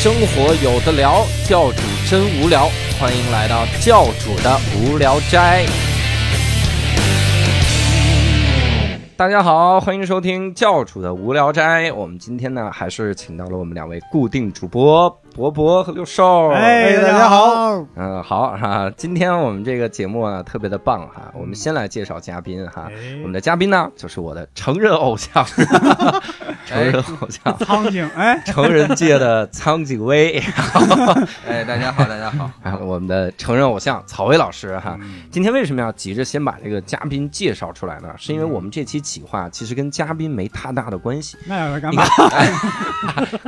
生活有的聊，教主真无聊，欢迎来到教主的无聊斋。大家好，欢迎收听教主的无聊斋。我们今天呢，还是请到了我们两位固定主播博博和六兽。哎，大家好，嗯，好哈，今天我们这个节目啊特别的棒哈。我们先来介绍嘉宾哈，我们的嘉宾呢就是我的成人偶像，成人偶像，苍井，哎，成人界的苍井威。哎，大家好，大家好，啊，我们的成人偶像草薇老师哈。今天为什么要急着先把这个嘉宾介绍出来呢？是因为我们这期企划其实跟嘉宾没太大的关系。那要来干嘛？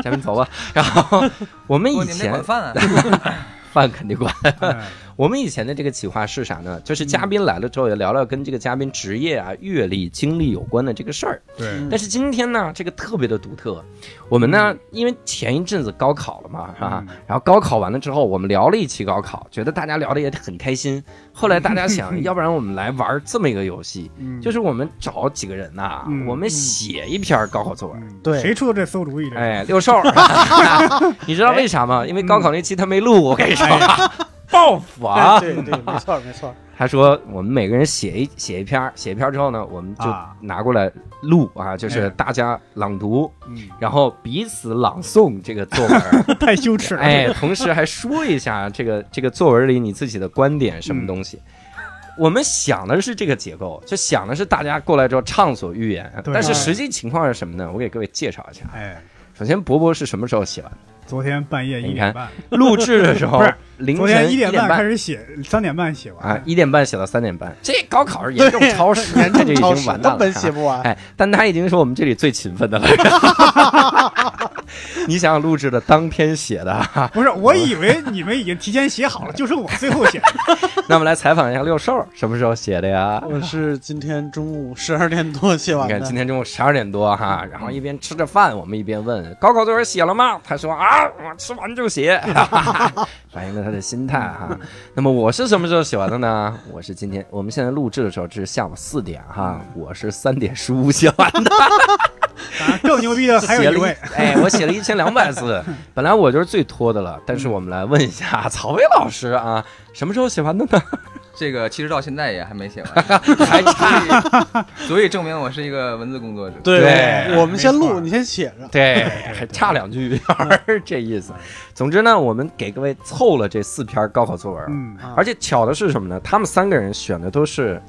嘉宾走吧。然后我们以前管饭啊？饭肯定管。哎我们以前的这个企划是啥呢？就是嘉宾来了之后，也聊聊跟这个嘉宾职业啊、阅历、经历有关的这个事儿。对，但是今天呢，这个特别的独特。我们呢，因为前一阵子高考了嘛，是吧？然后高考完了之后，我们聊了一期高考，觉得大家聊的也很开心。后来大家想，要不然我们来玩这么一个游戏，嗯就是我们找几个人呐、嗯我们写一篇高考作文。嗯对谁出的这馊主意？哎，六兽，你知道为啥吗？因为高考那期他没录，我跟你说，哎报复啊！对对，没错没错，他说我们每个人写一写一篇，写一篇之后呢，我们就啊拿过来录啊，就是哎大家朗读，嗯，然后彼此朗诵这个作文，太羞耻了。哎，同时还说一下这个这个作文里你自己的观点什么东西。我们想的是这个结构，就想的是大家过来之后畅所欲言，但是实际情况是什么呢？我给各位介绍一下。哎，首先，博博是什么时候写完的？昨天半夜一点半，录制的时候不是凌晨点一点半开始写，三点半写完啊完，。一点半写到三点半，这高考是严重 超时，严这就已重超时，经完蛋了。根本写不完。哎，但他已经是我们这里最勤奋的了。你想想录制的当天写的啊，不是，我以为你们已经提前写好了，就剩我最后写的。那我们来采访一下六兽，什么时候写的呀？我是今天中午十二点多写完你看今，天中午十二点多哈，然后一边吃着饭，我们一边问高考作文写了吗？他说啊，我吃完就写，反映了他的心态哈。那么我是什么时候写完的呢？我是今天我们现在录制的时候这是下午四点哈，我是三点十五写完的。更牛逼的还有一位，哎，我写了一千两百字，本来我就是最拖的了，但是我们来问一下曹薇老师啊，什么时候写完的呢？这个其实到现在也还没写完，还差，所以证明我是一个文字工作者。对我们先录，你先写着。对，还差两句儿，这意思。总之呢，我们给各位凑了这四篇高考作文，嗯啊而且巧的是什么呢？他们三个人选的都是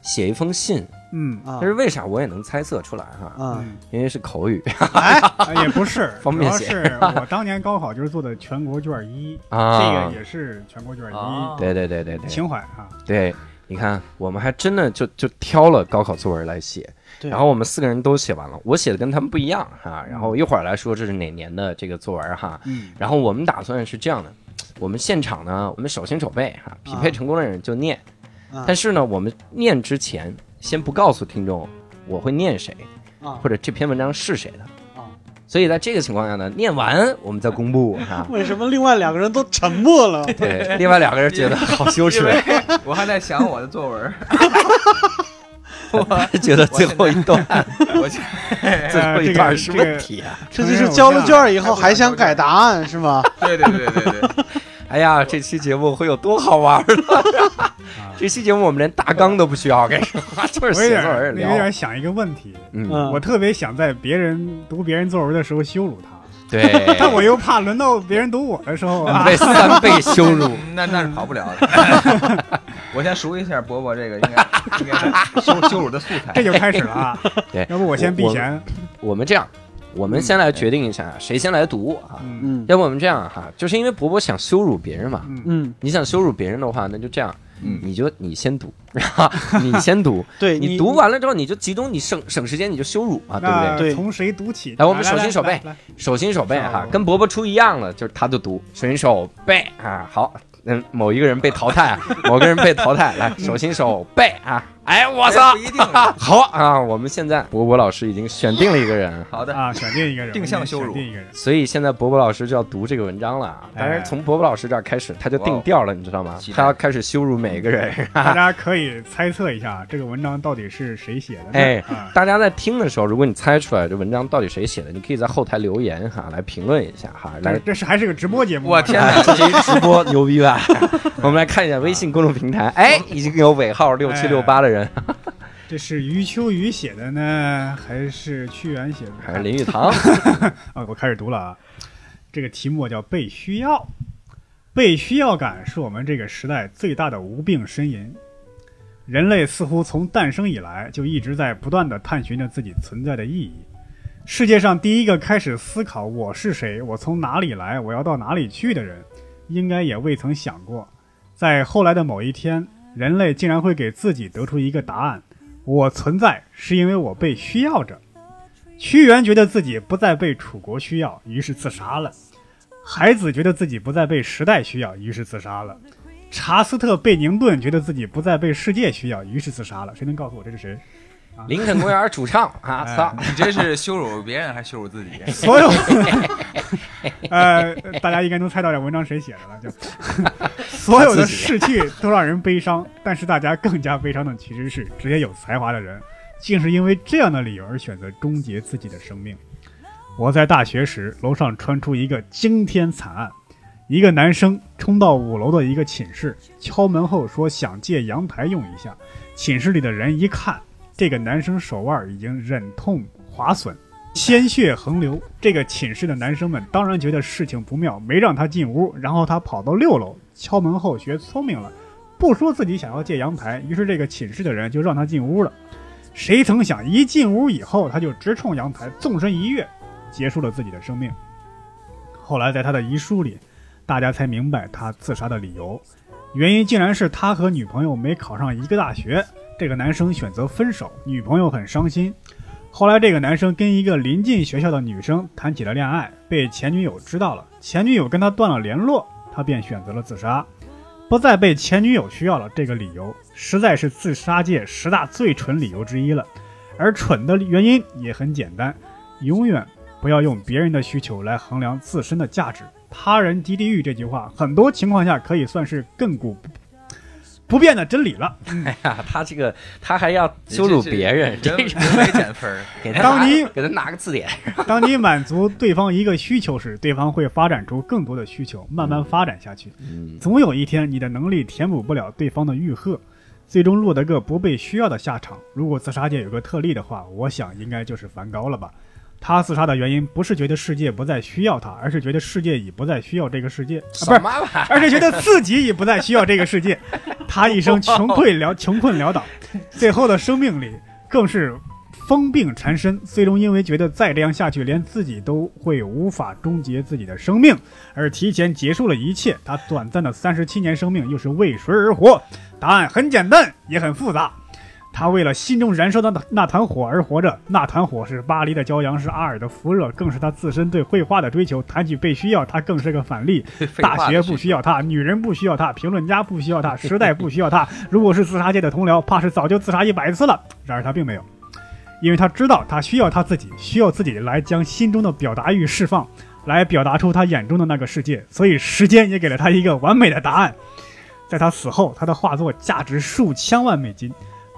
写一封信，嗯啊但是为啥我也能猜测出来哈？啊，嗯，因为是口语 哎，哎也不是，方便写主要是我当年高考就是做的全国卷一 啊，这啊个。也是全国卷啊一，对对对对对，情怀啊。对，你看，我们还真的就就挑了高考作文来写，对然后我们四个人都写完了，我写的跟他们不一样哈。然后一会儿来说这是哪年的这个作文哈。嗯然后我们打算是这样的，我们现场呢，我们手心手背哈，匹配成功的人就念，啊但是呢，我们念之前先不告诉听众我会念谁，啊或者这篇文章是谁的。啊，所以在这个情况下呢，念完我们再公布哈。为什么另外两个人都沉默了？对，另外两个人觉得好羞耻我还在想我的作文，我觉得最后一段我现最后一段是问题啊。这就是交了卷以后还想改答案是吗？对对对对对，哎呀，这期节目会有多好玩呢？这期节目我们连大纲都不需要，我跟你说，就是我有写作文点有点聊。想一个问题，嗯，嗯，我特别想在别人读别人作文的时候羞辱他，对，但我又怕轮到别人读我的时候啊，被三倍羞辱。那那是跑不了的。我先熟一下伯伯这个，应该应该是羞羞辱的素材这。就开始了啊。对要不我先避嫌。我们这样，我们先来决定一下谁先来读啊。嗯嗯要不我们这样哈，就是因为伯伯想羞辱别人嘛。嗯嗯，你想羞辱别人的话，那就这样，嗯你就你先读，你先读，对你读完了之后你就集中，你省省时间，你就羞辱嘛，对不对？对从谁读起？来我们手心手背手心手背哈好，跟伯伯出一样的，就是他就读手心手背啊。好，嗯，某一个人被淘汰啊，某个人被淘汰，来 手心手背啊，哎，我操不！一定了。好啊，我们现在博博老师已经选定了一个人，好的，啊，选定一个人，定向羞辱定一个人。所以现在博博老师就要读这个文章了啊。但是从博博老师这儿开始，他就定调了，你知道吗他要开始羞辱每一个人。大家可以猜测一下这个文章到底是谁写的？哎啊，大家在听的时候，如果你猜出来这文章到底谁写的，你可以在后台留言哈，来评论一下哈，来这这是还是个直播节目，我天哎哪！这是一直播，牛逼吧？我们来看一下微信公众平台，哎，已经有尾号六七六八的人，这是余秋雨写的呢，还是屈原写的？还是林语堂？啊，我开始读了啊。这个题目叫“被需要”，被需要感是我们这个时代最大的无病呻吟。人类似乎从诞生以来就一直在不断的探寻着自己存在的意义。世界上第一个开始思考我是谁，我从哪里来，我要到哪里去的人，应该也未曾想过，在后来的某一天，人类竟然会给自己得出一个答案：我存在是因为我被需要着。屈原觉得自己不再被楚国需要，于是自杀了；海子觉得自己不再被时代需要，于是自杀了；查斯特·贝宁顿觉得自己不再被世界需要，于是自杀了。谁能告诉我这是谁？林肯公园主唱啊，操！你这是羞辱别人还是羞辱自己？所有，呃，大家应该能猜到这文章谁写的了，就 所有的逝去都让人悲伤，但是大家更加悲伤的其实是这些有才华的人，竟是因为这样的理由而选择终结自己的生命。我在大学时，楼上传出一个惊天惨案：一个男生冲到五楼的一个寝室，敲门后说想借阳台用一下。寝室里的人一看，这个男生手腕已经忍痛划损，鲜血横流。这个寝室的男生们当然觉得事情不妙，没让他进屋。然后他跑到六楼，敲门后学聪明了，不说自己想要借阳台，于是这个寝室的人就让他进屋了。谁曾想，一进屋以后，他就直冲阳台，纵身一跃，结束了自己的生命。后来在他的遗书里，大家才明白他自杀的理由，原因竟然是他和女朋友没考上一个大学。这个男生选择分手，女朋友很伤心。后来，这个男生跟一个临近学校的女生谈起了恋爱，被前女友知道了，前女友跟他断了联络，他便选择了自杀。不再被前女友需要了，这个理由实在是自杀界十大最蠢理由之一了。而蠢的原因也很简单，永远不要用别人的需求来衡量自身的价值。他人即地狱这句话，很多情况下可以算是亘古不不变的真理了。哎呀，他这个他还要羞辱别人，这是人为减分儿。给他拿当你给他拿个字典。当你满足对方一个需求时，对方会发展出更多的需求，慢慢发展下去。嗯，总有一天，你的能力填补不了对方的欲壑，最终落得个不被需要的下场。如果自杀界有个特例的话，我想应该就是梵高了吧。他自杀的原因不是觉得世界不再需要他，而是觉得世界已不再需要这个世界，啊、不是？而是觉得自己已不再需要这个世界。他一生穷困潦穷困潦倒，最后的生命里更是疯病缠身，最终因为觉得再这样下去，连自己都会无法终结自己的生命，而提前结束了一切。他短暂的三十七年生命又是为谁而活？答案很简单，也很复杂。他为了心中燃烧的那那团火而活着，那团火是巴黎的骄阳，是阿尔的福热，更是他自身对绘画的追求。谈起被需要，他更是个反例。大学不需要他，女人不需要他，评论家不需要他，时代不需要他。如果是自杀界的同僚，怕是早就自杀一百次了。然而他并没有，因为他知道他需要他自己，需要自己来将心中的表达欲释放，来表达出他眼中的那个世界。所以时间也给了他一个完美的答案。在他死后，他的画作价值数千万美金。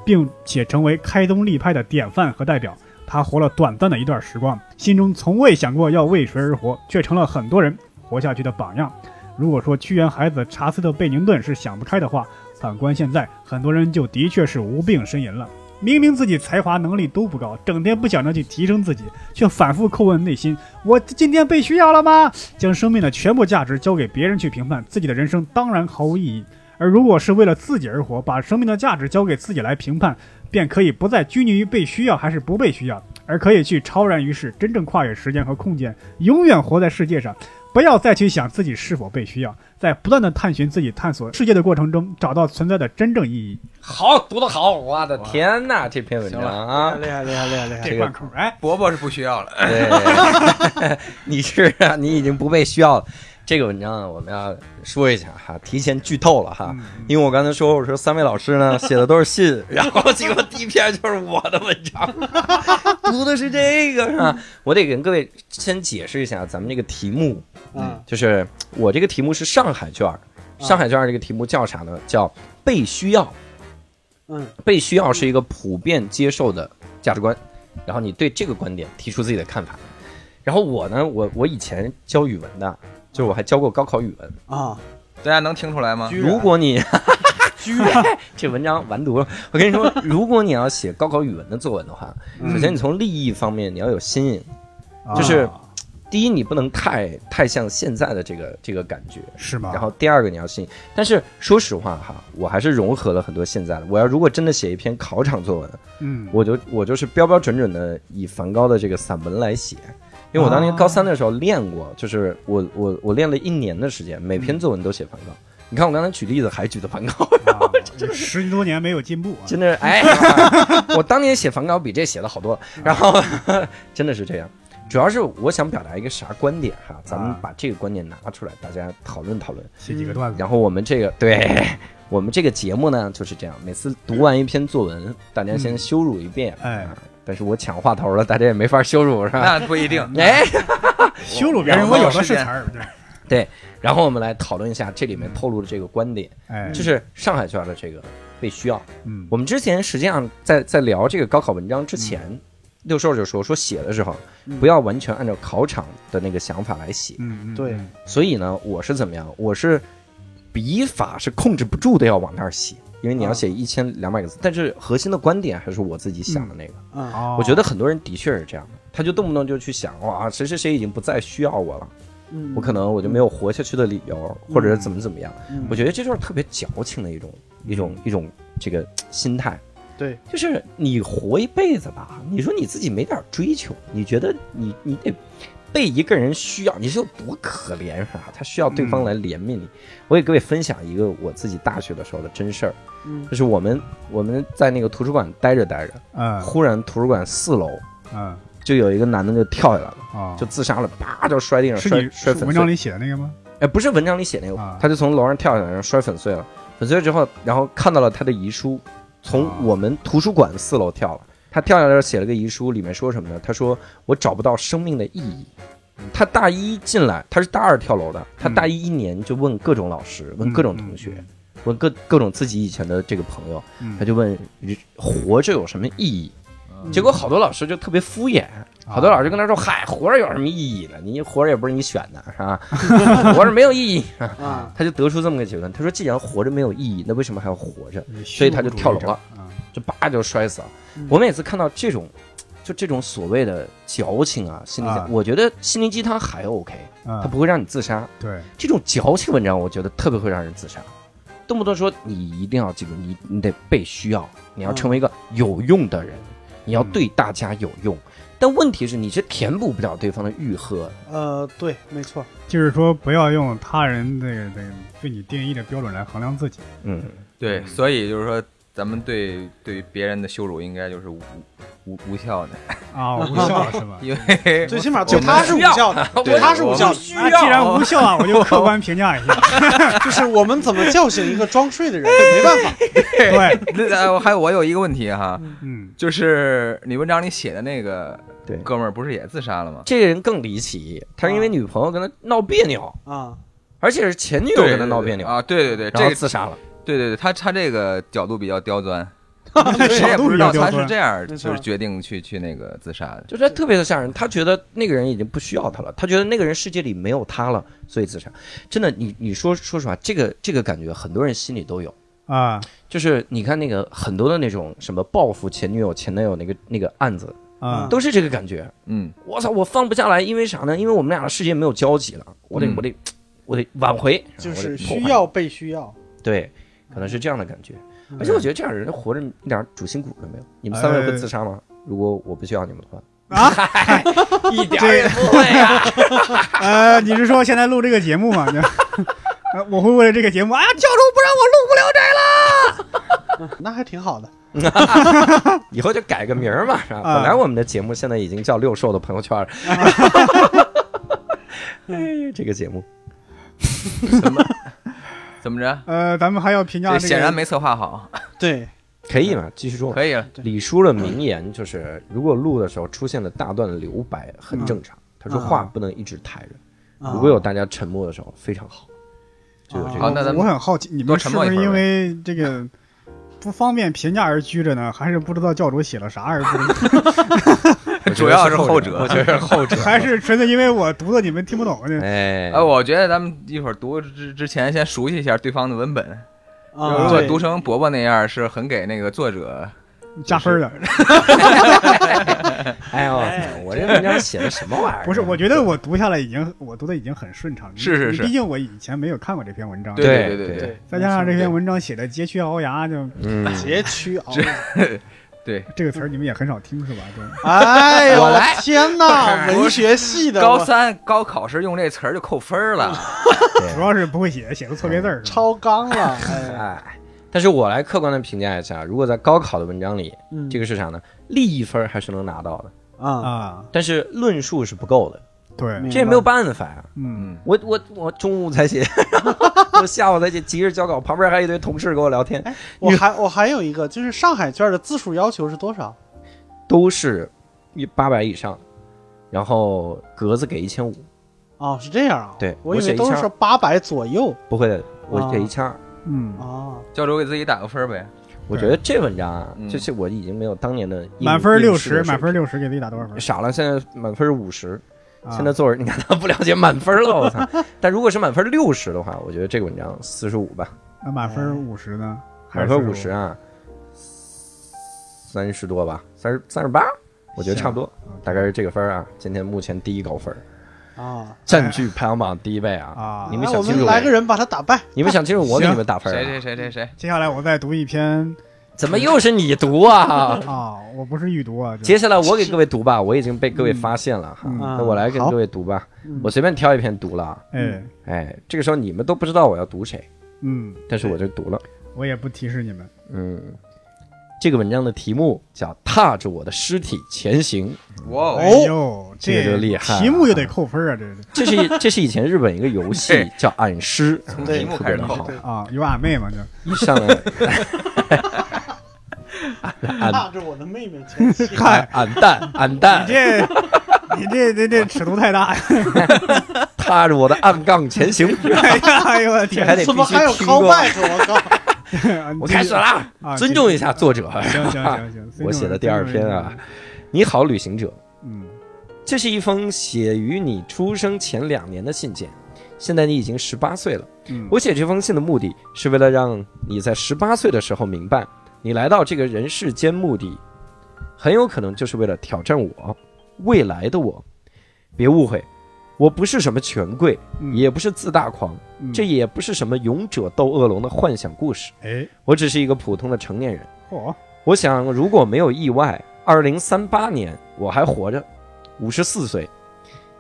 并且成为开宗立派的典范和代表。他活了短暂的一段时光，心中从未想过要为谁而活，却成了很多人活下去的榜样。如果说屈原、孩子、查斯特、贝宁顿是想不开的话，反观现在，很多人就的确是无病呻吟了。明明自己才华能力都不高，整天不想着去提升自己，却反复叩问内心：我今天被需要了吗？将生命的全部价值交给别人去评判自己的人生，当然毫无意义。而如果是为了自己而活，把生命的价值交给自己来评判，便可以不再拘泥于被需要还是不被需要，而可以去超然于世，真正跨越时间和空间，永远活在世界上。不要再去想自己是否被需要，在不断的探寻自己、探索世界的过程中，找到存在的真正意义。好，读得好，我的天哪，这篇文章啊，厉害厉害厉害厉害！这贯口，哎，伯伯是不需要了。对，你是啊，你已经不被需要了。这个文章呢，我们要说一下哈，提前剧透了哈，嗯因为我刚才说，我说三位老师呢写的都是信，然后结果第一篇就是我的文章，读的是这个是吧？我得跟各位先解释一下咱们这个题目，嗯就是我这个题目是上海卷儿，上海卷儿这个题目叫啥呢？叫被需要。嗯被需要是一个普遍接受的价值观，然后你对这个观点提出自己的看法。然后我呢，我我以前教语文的，就是我还教过高考语文。啊，大家能听出来吗？如果你 居然 这文章完犊了，我跟你说，如果你要写高考语文的作文的话，嗯首先你从立意方面你要有新颖。啊就是第一，你不能太太像现在的这个这个感觉。是吗？然后第二个你要新颖，但是说实话哈，我还是融合了很多现在的。我要如果真的写一篇考场作文，嗯，我就我就是标标准准的以梵高的这个散文来写，因为我当年高三的时候练过，就是我我我练了一年的时间，每篇作文都写梵高。你看我刚才举例子还举的梵高，啊十多年没有进步啊，真的是哎，我当年写梵高比这写的好多了。然后真的是这样，主要是我想表达一个啥观点哈，咱们啊把这个观点拿出来，大家讨论讨论。写几个段子，然后我们这个对我们这个节目呢就是这样，每次读完一篇作文，大家先羞辱一遍，哎啊，但是我抢话头了，大家也没法羞辱是吧？那不一定。哎，羞辱别人，我有的是词儿，对，然后我们来讨论一下这里面透露的这个观点，哎，就是上海卷的这个被需要。嗯，我们之前实际上在在聊这个高考文章之前，六兽就说说写的时候嗯。不要完全按照考场的那个想法来写，嗯嗯，对。嗯所以呢，我是怎么样？我是笔法是控制不住的要往那儿写，因为你要写一千两百个字，但是核心的观点还是我自己想的那个。我觉得很多人的确是这样的，他就动不动就去想哇，谁谁谁已经不再需要我了，嗯，我可能我就没有活下去的理由，或者是怎么怎么样。嗯。我觉得这就是特别矫情的一种一种一种这个心态。对，就是你活一辈子吧，你说你自己没点追求，你觉得你你得被一个人需要，你是有多可怜是吧？他需要对方来怜悯你。我给各位分享一个我自己大学的时候的真事儿，嗯就是我们我们在那个图书馆待着待着，嗯忽然图书馆四楼嗯就有一个男的就跳下来了，啊，就自杀了，啪就摔地上，摔摔粉碎。文章里写的那个吗？哎，不是文章里写那个，啊他就从楼上跳下来，然后摔粉碎了。粉碎了之后，然后看到了他的遗书，从啊我们图书馆四楼跳了。他跳下来写了个遗书，里面说什么呢？他说：“我找不到生命的意义。”他大一进来，他是大二跳楼的。他大一一年就问各种老师，问各种同学，问各各种自己以前的这个朋友，嗯，他就问活着有什么意义？嗯结果好多老师就特别敷衍，好多老师跟他说：“嗨，活着有什么意义呢？你活着也不是你选的，是吧？活着没有意义。”啊，他就得出这么个结论，他说：“既然活着没有意义，那为什么还要活着嗯所以他就跳楼了，啊，？”就叭就摔死了嗯。我每次看到这种，就这种所谓的矫情啊，心理啊鸡，我觉得心灵鸡汤还 OK，啊它不会让你自杀。对，这种矫情文章，我觉得特别会让人自杀。动不动说你一定要记住，你你得被需要，你要成为一个有用的人，你要对大家有用。但问题是，你是填补不了对方的欲壑。呃，对，没错，就是说不要用他人这个这个对你定义的标准来衡量自己。嗯，对，所以就是说，咱们对对别人的羞辱应该就是无无无效的，啊，无效是吧？因为最起码我们对他是无效的，对他是无效的，既然无效啊，我就客观评价一下。就是我们怎么叫醒一个装睡的人，没办法，对，我还有我有一个问题哈，嗯，就是你文章里写的那个对。哥们儿不是也自杀了吗？这个人更离奇，他是因为女朋友跟他闹别扭，啊，而且是前女友跟他闹别扭，啊，对对对，然后这个自杀了。对对对，他他这个角度比较刁钻，角谁也度不知道他是这样，就是决定去去那个自杀的。就是他特别的吓人，他觉得那个人已经不需要他了，他觉得那个人世界里没有他了，所以自杀。真的，你你说说实话，这个这个感觉很多人心里都有。啊就是你看那个很多的那种什么报复前女友、前男友那个那个案子，啊，都是这个感觉。嗯，我操，我放不下来，因为啥呢？因为我们俩的世界没有交集了，我得嗯我得我得挽回，就是需要被需要，对，可能是这样的感觉。嗯而且我觉得这样人活着一点主心骨都没有。你们三位会自杀吗？如果我不需要你们的话，啊，一点儿也不会啊。呃，你是说现在录这个节目吗？呃我会为了这个节目，啊，教授不让我录不了这了那还挺好的。以后就改个名儿嘛，是吧？啊本来我们的节目现在已经叫六兽的朋友圈儿。哎，这个节目，怎么着？呃，咱们还要评价这这个，显然没策划好。对，可以嘛？继续说。可以了，李叔的名言就是：如果录的时候出现了大段的留白，很正常。他说话不能一直抬着，啊如果有大家沉默的时候，非常好。就有这个。好那咱们我很好奇，你们是不是因为这个不方便评价而居着呢，还是不知道教主写了啥而不 主要是后后者我觉得是后者。还是纯粹因为我读的你们听不懂呢？哎，呃，我觉得咱们一会儿读之之前先熟悉一下对方的文本。啊，如果读成伯伯那样，是很给那个作者加分的。哎呦，我这文章写的什么玩意儿？不是，我觉得我读下来已经，我读的已经很顺畅。是是是毕竟我以前没有看过这篇文章，对对对对对，再加上这篇文章写的佶屈聱牙，就嗯，截取熬。对这个词儿你们也很少听是吧？对，哎呦我来天哪，文学系的高三高考时用这词儿就扣分了。主要是不会写，写个错别字儿。超纲了，哎，哎，但是我来客观的评价一下，如果在高考的文章里，嗯。这个是啥呢？利益分还是能拿到的，啊，啊，但是论述是不够的，对，这也没有办法呀。嗯，嗯，我我我中午才写，我下午才写，急着交稿，旁边还有一堆同事跟我聊天，我还我还有一个，就是上海卷的字数要求是多少？都是一八百以上，然后格子给一千五，哦，是这样啊，对我以为都是八百左右。不会的，我啊。给一千二。嗯，啊。教主给自己打个分呗。我觉得这文章啊，嗯就是我已经没有当年的满分六十，满分六十，给自己打多少分？傻了，现在满分是五十。啊现在作文，你看他不了解满分了，我操！但如果是满分六十的话，我觉得这个文章四十五吧，那满分五十呢？还满是分五十啊，三十多吧，三十三十八，我觉得差不多，大概是这个分儿啊。今天目前第一高分儿，啊，占据排行榜第一位啊！啊你们想清楚来个人把他打败。你们想清楚，我给你们打分谁啊。谁谁谁谁？接下来我再读一篇怎么又是你读啊？啊，我不是预读啊，接下来我给各位读吧，我已经被各位发现了哈，嗯那我来给各位读吧，嗯我随便挑一篇读了啊。哎，哎，这个时候你们都不知道我要读谁，嗯，但是我就读了。我也不提示你们，嗯，这个文章的题目叫《踏着我的尸体前行哇哦，哎呦，这个就厉害题目就得扣分啊，这是》，这是这是以前日本一个游戏 叫暗尸，从题目开始好。啊，有俺妹嘛，就一上来 俺踏着我的妹妹前行。嗨，俺蛋俺蛋你这你这这这尺度太大呀！踏着我的暗杠前行，哎呀，哎呦我天！这还得必怎么还有须听过。callback？我靠！我开始啦，啊，尊重一下作者。行行行行，我写的第二篇啊，你好，旅行者。嗯，这是一封写于你出生前两年的信件。现在你已经十八岁了。嗯我写这封信的目的是为了让你在十八岁的时候明白，你来到这个人世间目的，很有可能就是为了挑战我，未来的我。别误会，我不是什么权贵，嗯。也不是自大狂，嗯。这也不是什么勇者斗恶龙的幻想故事。哎，我只是一个普通的成年人。嚯，我想，如果没有意外，二零三八年我还活着，五十四岁，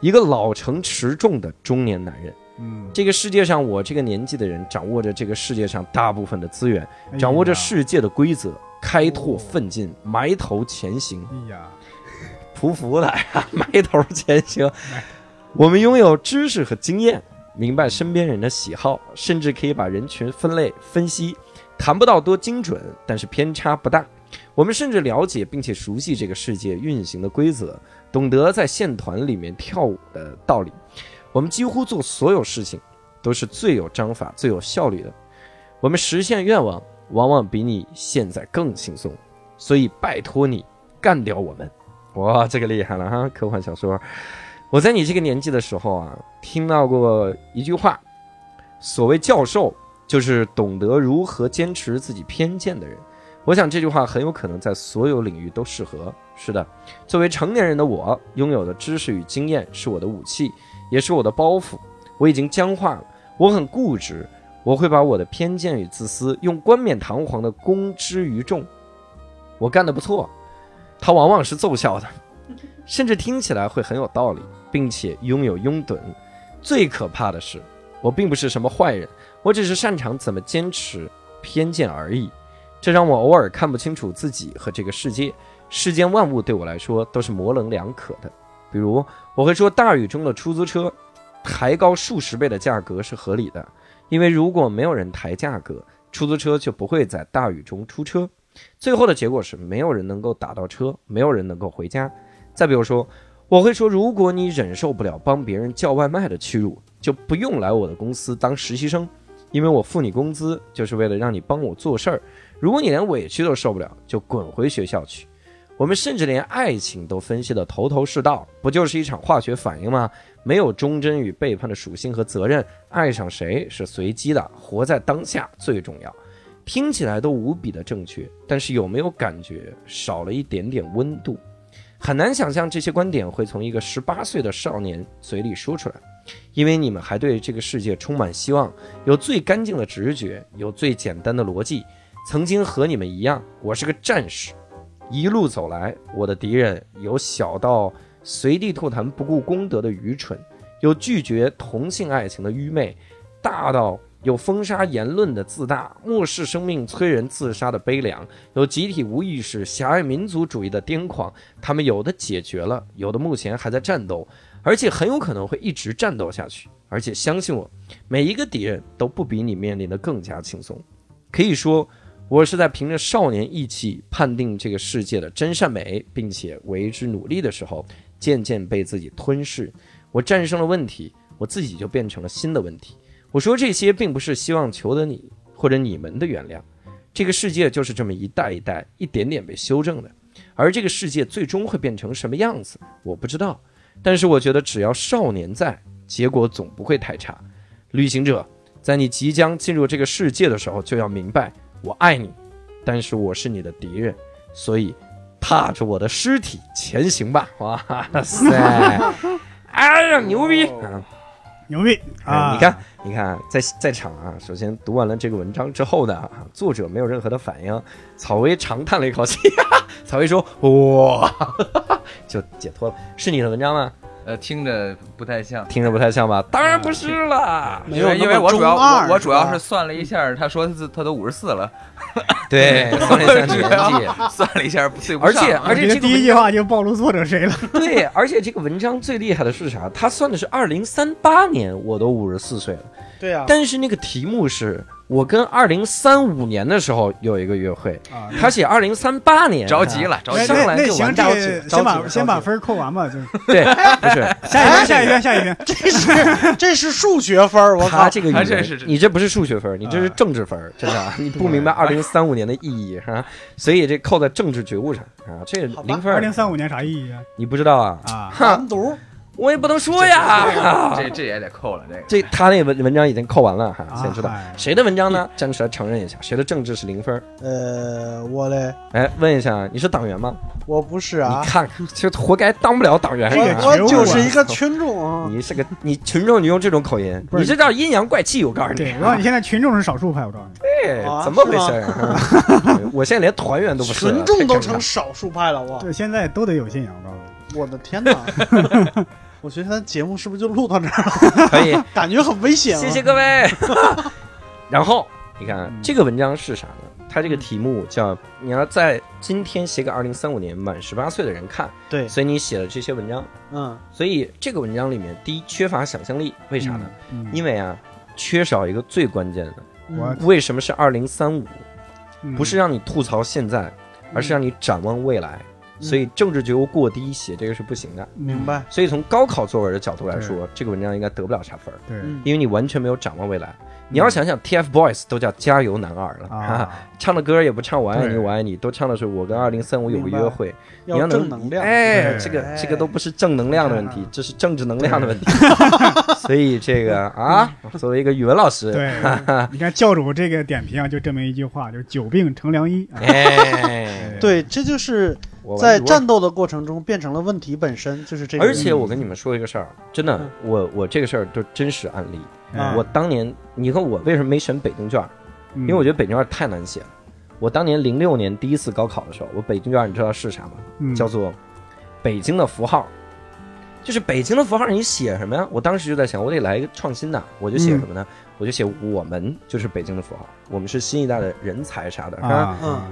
一个老成持重的中年男人。嗯，这个世界上，我这个年纪的人掌握着这个世界上大部分的资源，哎掌握着世界的规则，开拓哦奋进，埋头前行，哎呀，匍匐的呀，埋头前行。我们拥有知识和经验，明白身边人的喜好，甚至可以把人群分类分析，谈不到多精准，但是偏差不大。我们甚至了解并且熟悉这个世界运行的规则，懂得在线团里面跳舞的道理。我们几乎做所有事情都是最有章法、最有效率的。我们实现愿望往往比你现在更轻松，所以拜托你干掉我们。哇，这个厉害了哈！科幻小说，我在你这个年纪的时候啊，听到过一句话，所谓教授就是懂得如何坚持自己偏见的人。我想这句话很有可能在所有领域都适合。是的，作为成年人的我，拥有的知识与经验是我的武器，也是我的包袱。我已经僵化了，我很固执，我会把我的偏见与自私用冠冕堂皇的公之于众。我干得不错，它往往是奏效的，甚至听起来会很有道理，并且拥有拥趸。最可怕的是，我并不是什么坏人，我只是擅长怎么坚持偏见而已。这让我偶尔看不清楚自己和这个世界，世间万物对我来说都是模棱两可的。比如，我会说大雨中的出租车，抬高数十倍的价格是合理的，因为如果没有人抬价格，出租车就不会在大雨中出车。最后的结果是没有人能够打到车，没有人能够回家。再比如说，我会说，如果你忍受不了帮别人叫外卖的屈辱，就不用来我的公司当实习生，因为我付你工资就是为了让你帮我做事儿。如果你连委屈都受不了，就滚回学校去。我们甚至连爱情都分析得头头是道，不就是一场化学反应吗？没有忠贞与背叛的属性和责任，爱上谁是随机的，活在当下最重要。听起来都无比的正确，但是有没有感觉少了一点点温度？很难想象这些观点会从一个十八岁的少年嘴里说出来，因为你们还对这个世界充满希望，有最干净的直觉，有最简单的逻辑。曾经和你们一样，我是个战士，一路走来，我的敌人有小到随地吐痰不顾公德的愚蠢，有拒绝同性爱情的愚昧，大到有封杀言论的自大，漠视生命催人自杀的悲凉，有集体无意识、狭隘民族主义的癫狂。他们有的解决了，有的目前还在战斗，而且很有可能会一直战斗下去。而且相信我，每一个敌人都不比你面临的更加轻松。可以说。我是在凭着少年意气判定这个世界的真善美，并且为之努力的时候，渐渐被自己吞噬。我战胜了问题，我自己就变成了新的问题。我说这些并不是希望求得你或者你们的原谅。这个世界就是这么一代一代、一点点被修正的。而这个世界最终会变成什么样子，我不知道。但是我觉得只要少年在，结果总不会太差。旅行者，在你即将进入这个世界的时候，就要明白。我爱你，但是我是你的敌人，所以踏着我的尸体前行吧！哇塞，哎呀，牛逼啊！牛逼啊！你看，你看，在在场啊，首先读完了这个文章之后呢，作者没有任何的反应，草薇长叹了一口气，草薇说：“哇，就解脱了。”是你的文章吗？呃，听着不太像，听着不太像吧？当然不是了，没有因为我主要我我主要是是算了一下，他说他他都五十四了，对，算了一下年纪，算了一下不对不而且而且第一句话就暴露作者谁了。对，而且这个文章最厉害的是啥？他算的是二零三八年，我都五十四岁了，对啊，但是那个题目是我跟二零三五年的时候有一个约会，啊，他写二零三八年，着急了，着那急上那那行，来就完这着急先把先把分扣完吧，就是。对，不是。下一篇，下一篇，下一篇。这是这是数学分儿，我靠！他这个你这不是数学分儿，你这是啊。政治分儿，真的啊，你不明白二零三五年的意义哈，所以这扣在政治觉悟上啊，这零分儿。二零三五年啥意义啊？你不知道啊？啊，哈，完犊，我也不能说呀，这这也得扣了，这个这他那文文章已经扣完了哈，啊先知道嗨谁的文章呢？站出来承认一下，谁的政治是零分？呃，我嘞，哎，问一下，你是党员吗？我不是啊你，看，就活该当不了党员。这个啊我就是一个群众啊。你是个你群众，你用这种口音，你这叫阴阳怪气。我告诉你对，，我告诉你，现在群众是少数派，我告诉你。对啊，怎么回事儿？啊 我现在连团员都不是，群众都成少数派了，我！对，现在都得有信仰，我告诉你。我的天哪！我觉得咱节目是不是就录到这儿了？可以，感觉很危险啊！谢谢各位。然后你看嗯这个文章是啥呢？它这个题目叫“你要在今天写给二零三五年满十八岁的人看”，对，所以你写了这些文章。嗯，所以这个文章里面，第一缺乏想象力，为啥呢？嗯？因为啊，缺少一个最关键的，为什么是二零三五？嗯不是让你吐槽现在，而是让你展望未来。所以政治觉悟过低，写这个是不行的。明白。所以从高考作文的角度来说，这个文章应该得不了啥分儿，对嗯因为你完全没有展望未来。你要想想，TFBOYS 都叫加油男二了，哈哈啊，唱的歌也不唱我爱你我爱你，都唱的是我跟二零三五有个约会。你要要能正能量。哎，这个哎这个都不是正能量的问题嗯，这是政治能量的问题。所以这个 啊，作为一个语文老师，对，你看教主这个点评啊，就证明一句话，就是久病成良医。啊哎，对，这就是我在战斗的过程中变成了问题本身，就是这个。而且我跟你们说一个事儿，真的嗯，我我这个事儿都真实案例。啊我当年，你看我为什么没选北京卷儿？因因为我觉得北京卷儿太难写了。我当年零六年第一次高考的时候，我北京卷儿你知道是啥吗？得叫做北京的符号，就是北京的符号，你写什么呀？我当时就在想，我得来一个创新的，我就写什么呢？我就写我们就是北京的符号，我们是新一代的人才啥的，是吧？啊，嗯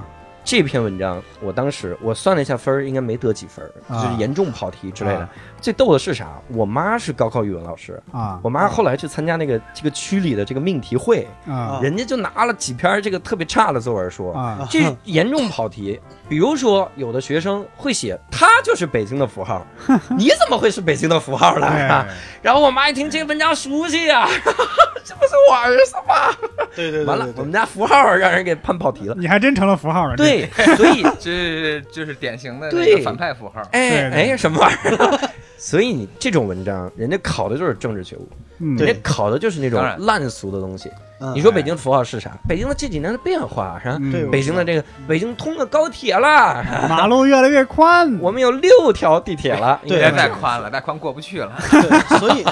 这篇文章，我当时我算了一下分儿，应该没得几分儿，啊就是严重跑题之类的啊。最逗的是啥？我妈是高考语文老师，啊我妈后来去参加那个这个区里的这个命题会，啊人家就拿了几篇这个特别差的作文说。啊这严重跑题，比如说有的学生会写他就是北京的符号，你怎么会是北京的符号呢？哎 然后我妈一听这个文章熟悉呀、这不是我儿子吗？对对对完了对，对我们家符号让人给判跑题了。你还真成了符号了。这，对，所以 这就是典型的那对个反派符号。哎哎什么玩意儿？所以你这种文章，人家考的就是政治觉悟，人家考的就是那种烂俗的东西。嗯你说北京的符号是啥？北京的这几年的变化是吧？北京的这个北京通了高铁了，马路越来越宽，我们有六条地铁了，对别应该是再宽了，再宽过不去了。对，所以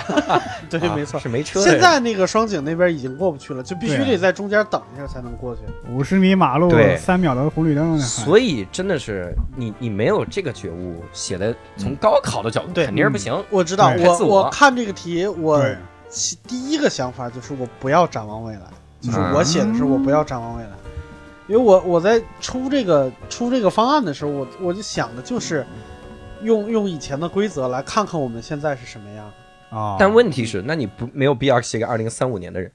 对，啊没错。是没车的。现在那个双井那边已经过不去了，就必须得在中间等一下才能过去。五十米马路对，三秒的红绿灯。所以真的是你你没有这个觉悟，写的从高考的角度对肯定是不行。我知道，我我我看这个题，我第一个想法就是我不要展望未来，就是嗯。我写的是我不要展望未来，因为我我在出这个出这个方案的时候，我我就想的就是用用以前的规则来看看我们现在是什么样。啊，但问题是，那你不没有必要写给二零三五年的人，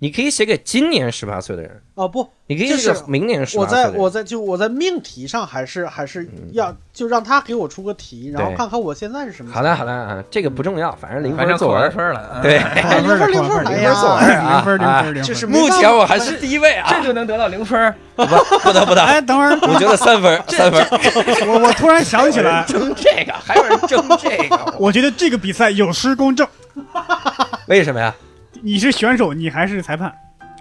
你可以写给今年十八岁的人，哦不，你可以写给明年十我八岁的人。在我在就我在命题上还是还是要就让他给我出个题，然后看看我现在是什么。好的好的啊，这个不重要，反正零反正扣完分作文。分了。嗯对，零分零分零分作文啊零分零啊分零分。就是目前我还是第一位啊，这就能得到零分。不不得不得，哎，等会儿，我觉得三分三分，我我突然想起来，争这个，还有人争这个，我觉得这个比赛有失公正。为什么呀？你是选手，你还是裁判？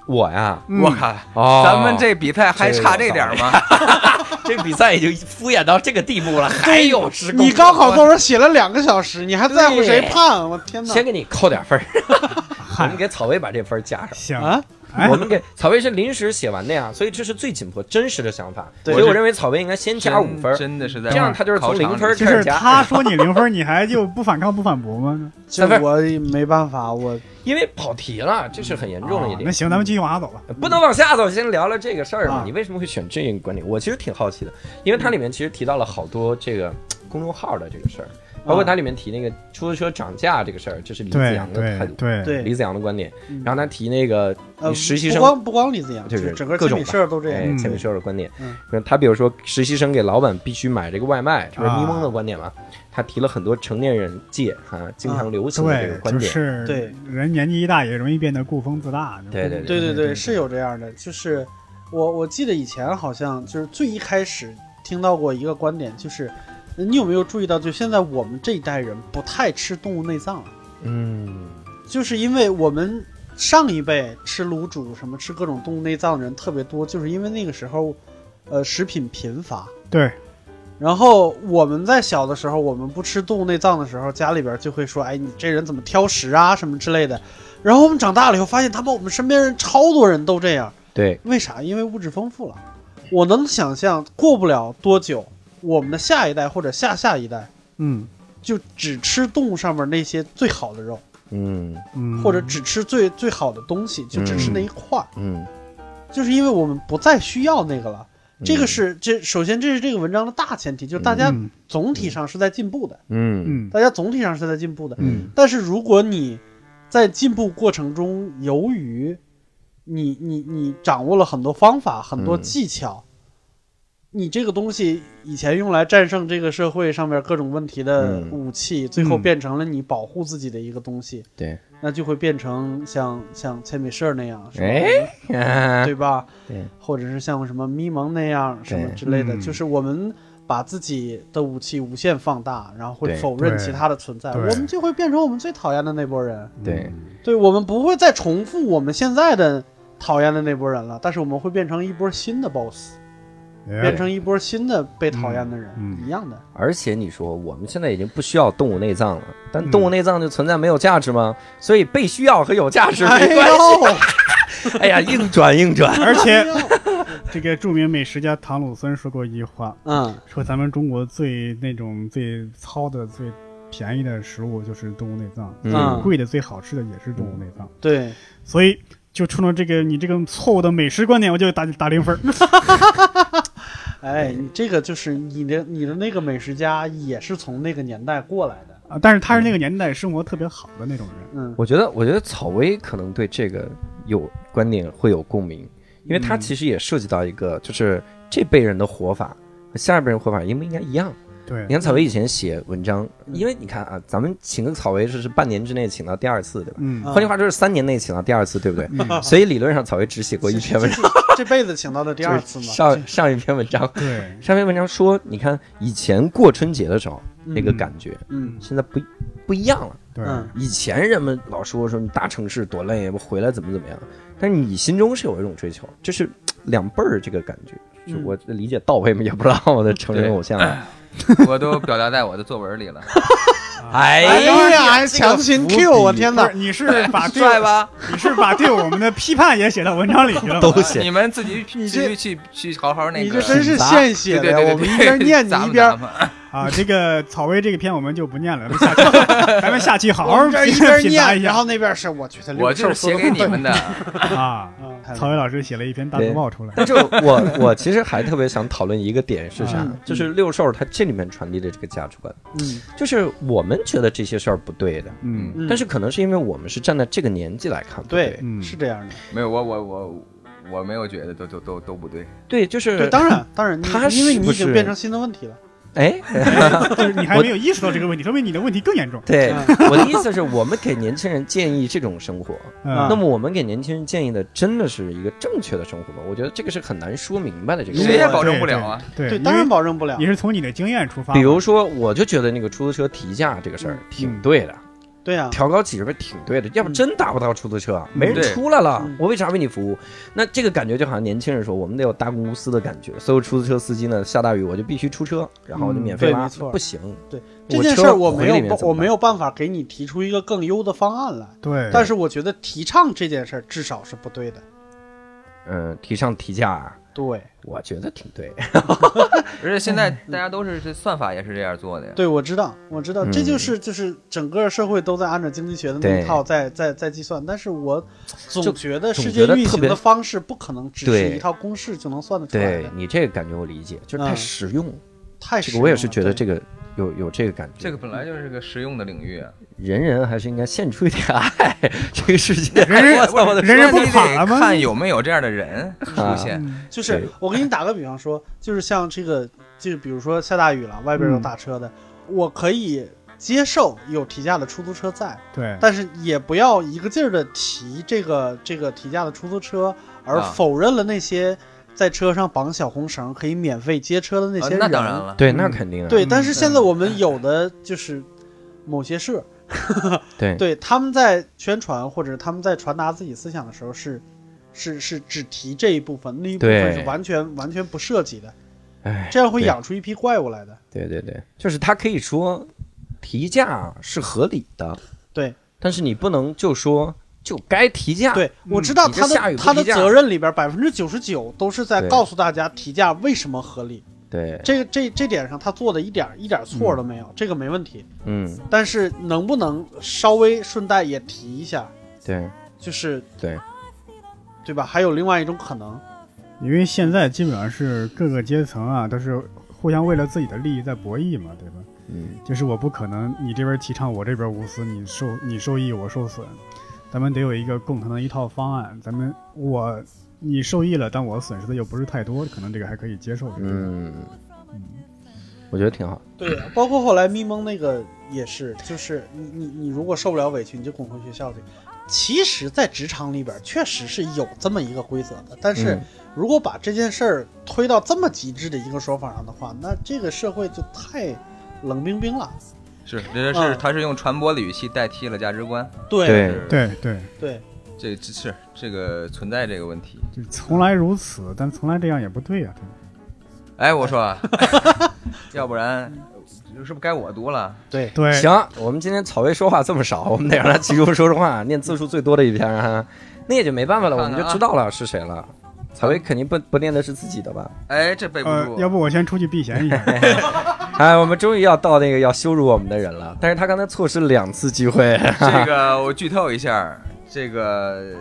我呀，嗯我靠，哦，咱们这比赛还差这点儿吗？这比赛已经敷衍到这个地步了，还有你高考作文写了两个小时，你还在乎谁判？我天哪！先给你扣点分儿，我们，给草薇把这分儿加上。行，我，们给草薇是临时写完的呀，所以这是最紧迫、真实的想法。对所以我认为草薇应该先加五分儿，真的是在这样他就是从零分开始加。他说你零分，你还就不反抗不反驳吗？这我没办法，我因为跑题了，这是很严重的一点。哦那行，咱们继续往下走吧。不能往下走，先聊聊这个事儿嘛。啊你为什么会选这个观点？我其实挺好奇的，因为它里面其实提到了好多这个公众号的这个事儿，包括它里面提那个出租车涨价这个事儿，这是李子阳的态度，对对对李子阳的观点。嗯然后他提那个呃实习生不光不光李子阳，就是整个各种铅笔社都这样。嗯哎铅笔社的观点嗯。他比如说实习生给老板必须买这个外卖，这是啊咪蒙的观点嘛？他提了很多成年人界啊经常流行的这个对，就观点。是对人年纪一大也容易变得顾风自大。对对对对对，是有这样的。就是我我记得以前好像就是最一开始听到过一个观点，就是你有没有注意到，就现在我们这一代人不太吃动物内脏了，嗯，就是因为我们上一辈吃卤煮什么吃各种动物内脏的人特别多，就是因为那个时候，呃，食品贫乏。对，然后我们在小的时候，我们不吃动物内脏的时候，家里边就会说：“哎，你这人怎么挑食啊，什么之类的。”然后我们长大了以后，发现他们我们身边人超多人都这样，对，为啥？因为物质丰富了。我能想象，过不了多久，我们的下一代或者下下一代嗯。就只吃动物上面那些最好的肉，嗯。嗯，或者只吃最最好的东西，就只吃那一块儿，嗯，就是因为我们不再需要那个了。这个嗯是这首先这是这个文章的大前提，就是大家嗯。总体上是在进步的，嗯。嗯。大家总体上是在进步的。嗯。但是如果你在进步过程中，由于你你你掌握了很多方法、很多嗯。技巧，你这个东西以前用来战胜这个社会上面各种问题的嗯。武器，最后嗯。变成了你保护自己的一个东西，对，那就会变成像像铅笔社那样，哎，啊对吧？对，或者是像什么咪蒙那样什么之类的，嗯。就是我们把自己的武器无限放大，然后会否认其他的存在，我们就会变成我们最讨厌的那波人。对，对我们不会再重复我们现在的讨厌的那波人了，但是我们会变成一波新的 boss，哎变成一波新的被讨厌的人，一样的。而且你说我们现在已经不需要动物内脏了，但嗯动物内脏就存在没有价值吗？所以被需要和有价值哎没关系。呦，哎呀，硬转硬转。而且这个著名美食家唐鲁孙说过一句话，嗯，说咱们中国最那种最糙的、最便宜的食物就是动物内脏，嗯贵的、最好吃的也是动物内脏，对，所以就冲着这个你这个错误的美食观点，我就打打零分儿。哎，你这个就是你的你的那个美食家也是从那个年代过来的，啊，但是他是那个年代生活特别好的那种人。嗯我觉得，我觉得草薇可能对这个有观点会有共鸣，因为他嗯其实也涉及到一个，就是这辈人的活法和下一辈人活法应不应该一样？对你，看草薇以前写文章，因为你看啊，咱们请个草薇是是半年之内请到第二次，对吧？嗯啊换句话说是三年内请到第二次，对不对？嗯，所以理论上草薇只写过一篇文章，这辈子请到的第二次 就是嘛，上上一篇文章，对，上篇文章说，你看以前过春节的时候那个嗯感觉，嗯现在不不一样了。对，嗯以前人们老说说你大城市多累，我回来怎么怎么样，但是你心中是有一种追求，就是两辈儿这个感觉。就嗯我理解到位吗？也不知道我的成人偶像啊。我都表达在我的作文里了。哎 哎呀，还强行 Q，我天哪，！你是把对帅吧？你是把对我们的批判也写到文章里去了吗？都写你们自己你这自己去去好好那你个。这真是现写的呀！对对对对，我们一边念你 咱们一边啊，这个草薇这个片我们就不念了，咱们下期 咱们下期好好这品一边念，然后那边是我觉得我就是写给你们的。啊。嗯太草薇老师写了一篇大字报出来，但是我我其实还特别想讨论一个点是啥嗯，就是六兽他这里面传递的这个价值观，嗯就是我们觉得这些事儿不对的，嗯嗯，但是可能是因为我们是站在这个年纪来看不对嗯是这样的，没有，我我我我没有觉得都都都都不对。对，就是，当然当然，你他因为你是不是已经变成新的问题了，哎，就是你还没有意识到这个问题，说明你的问题更严重。对嗯我的意思是我们给年轻人建议这种生活，嗯那么我们给年轻人建议的真的是一个正确的生活吗？我觉得这个是很难说明白的这个。谁也保证不了啊。对，当然保证不了你。是从你的经验出发。比如说，我就觉得那个出租车提价这个事儿挺对的，对啊，调高几十倍挺对的，要不真打不到出租车，没人出来了嗯，我为啥为你服务？那这个感觉就好像年轻人说，我们得有大公无私的感觉，所有出租车司机呢，下大雨我就必须出车，然后我就嗯免费拉，对没错。不行。对这件事儿，我没有我没有办法给你提出一个更优的方案来，对，但是我觉得提倡这件事儿至少是不对的。嗯，提倡提价啊，对，我觉得挺对。而且现在大家都是这算法也是这样做的呀。对，我知道，我知道，嗯这就是就是整个社会都在按照经济学的那一套在在在计算，但是我总觉得世界运行的方式不可能只是一套公式就能算得出来的，对你这个感觉我理解，就是太嗯。实用。太实这个我也是用了对觉得这个有有这个感觉。这个本来就是个实用的领域啊。人人还是应该献出一点爱，这个世界。人人人人不你得垮了吗看有没有这样的人啊出现。嗯就是我给你打个比方说，就是像这个，就是比如说下大雨了，外边有嗯打车的，我可以接受有提价的出租车在，对，但是也不要一个劲儿的提这个这个提价的出租车，而啊否认了那些在车上绑小红绳可以免费接车的那啊些人。那当然了，对，那肯定啊。对，嗯但是现在我们有的就是某些社，对对他们在宣传或者他们在传达自己思想的时候是。是是只提这一部分，那一部分是完全完全不涉及的，哎，这样会养出一批怪物来的。对对对，就是他可以说提价是合理的，对，但是你不能就说就该提价。对，我知道他的他的责任里边百分之九十九都是在告诉大家提价为什么合理。对，这个这这点上他做的一点一点错都没有，这个没问题。嗯，但是能不能稍微顺带也提一下，对。就是对，对吧？还有另外一种可能，因为现在基本上是各个阶层啊都是互相为了自己的利益在博弈嘛，对吧？嗯。就是我不可能你这边提倡，我这边无私，你受你受益，我受损，咱们得有一个共同的一套方案。咱们我你受益了，但我损失的又不是太多，可能这个还可以接受。嗯，我觉得挺好。对，包括后来咪蒙那个也是，就是你你你如果受不了委屈，你就滚回学校去。其实，在职场里边确实是有这么一个规则的，但是嗯如果把这件事儿推到这么极致的一个说法上的话，那这个社会就太冷冰冰了。是这是嗯他是用传播的语气代替了价值观，对对对对，对这这是这个存在这个问题。就从来如此，但从来这样也不对呀、对？哎，我说啊，要不然是不是该我读了？对，对，行，我们今天草薇说话这么少，我们得让他集中说说话，念字数最多的一篇啊，那也就没办法了，我看看啊们就知道了是谁了。草薇肯定不不念的是自己的吧？哎，这背不呃，住。要不我先出去避嫌一下。哎，我们终于要到那个要羞辱我们的人了，但是他刚才错失两次机会。这个我剧透一下，这个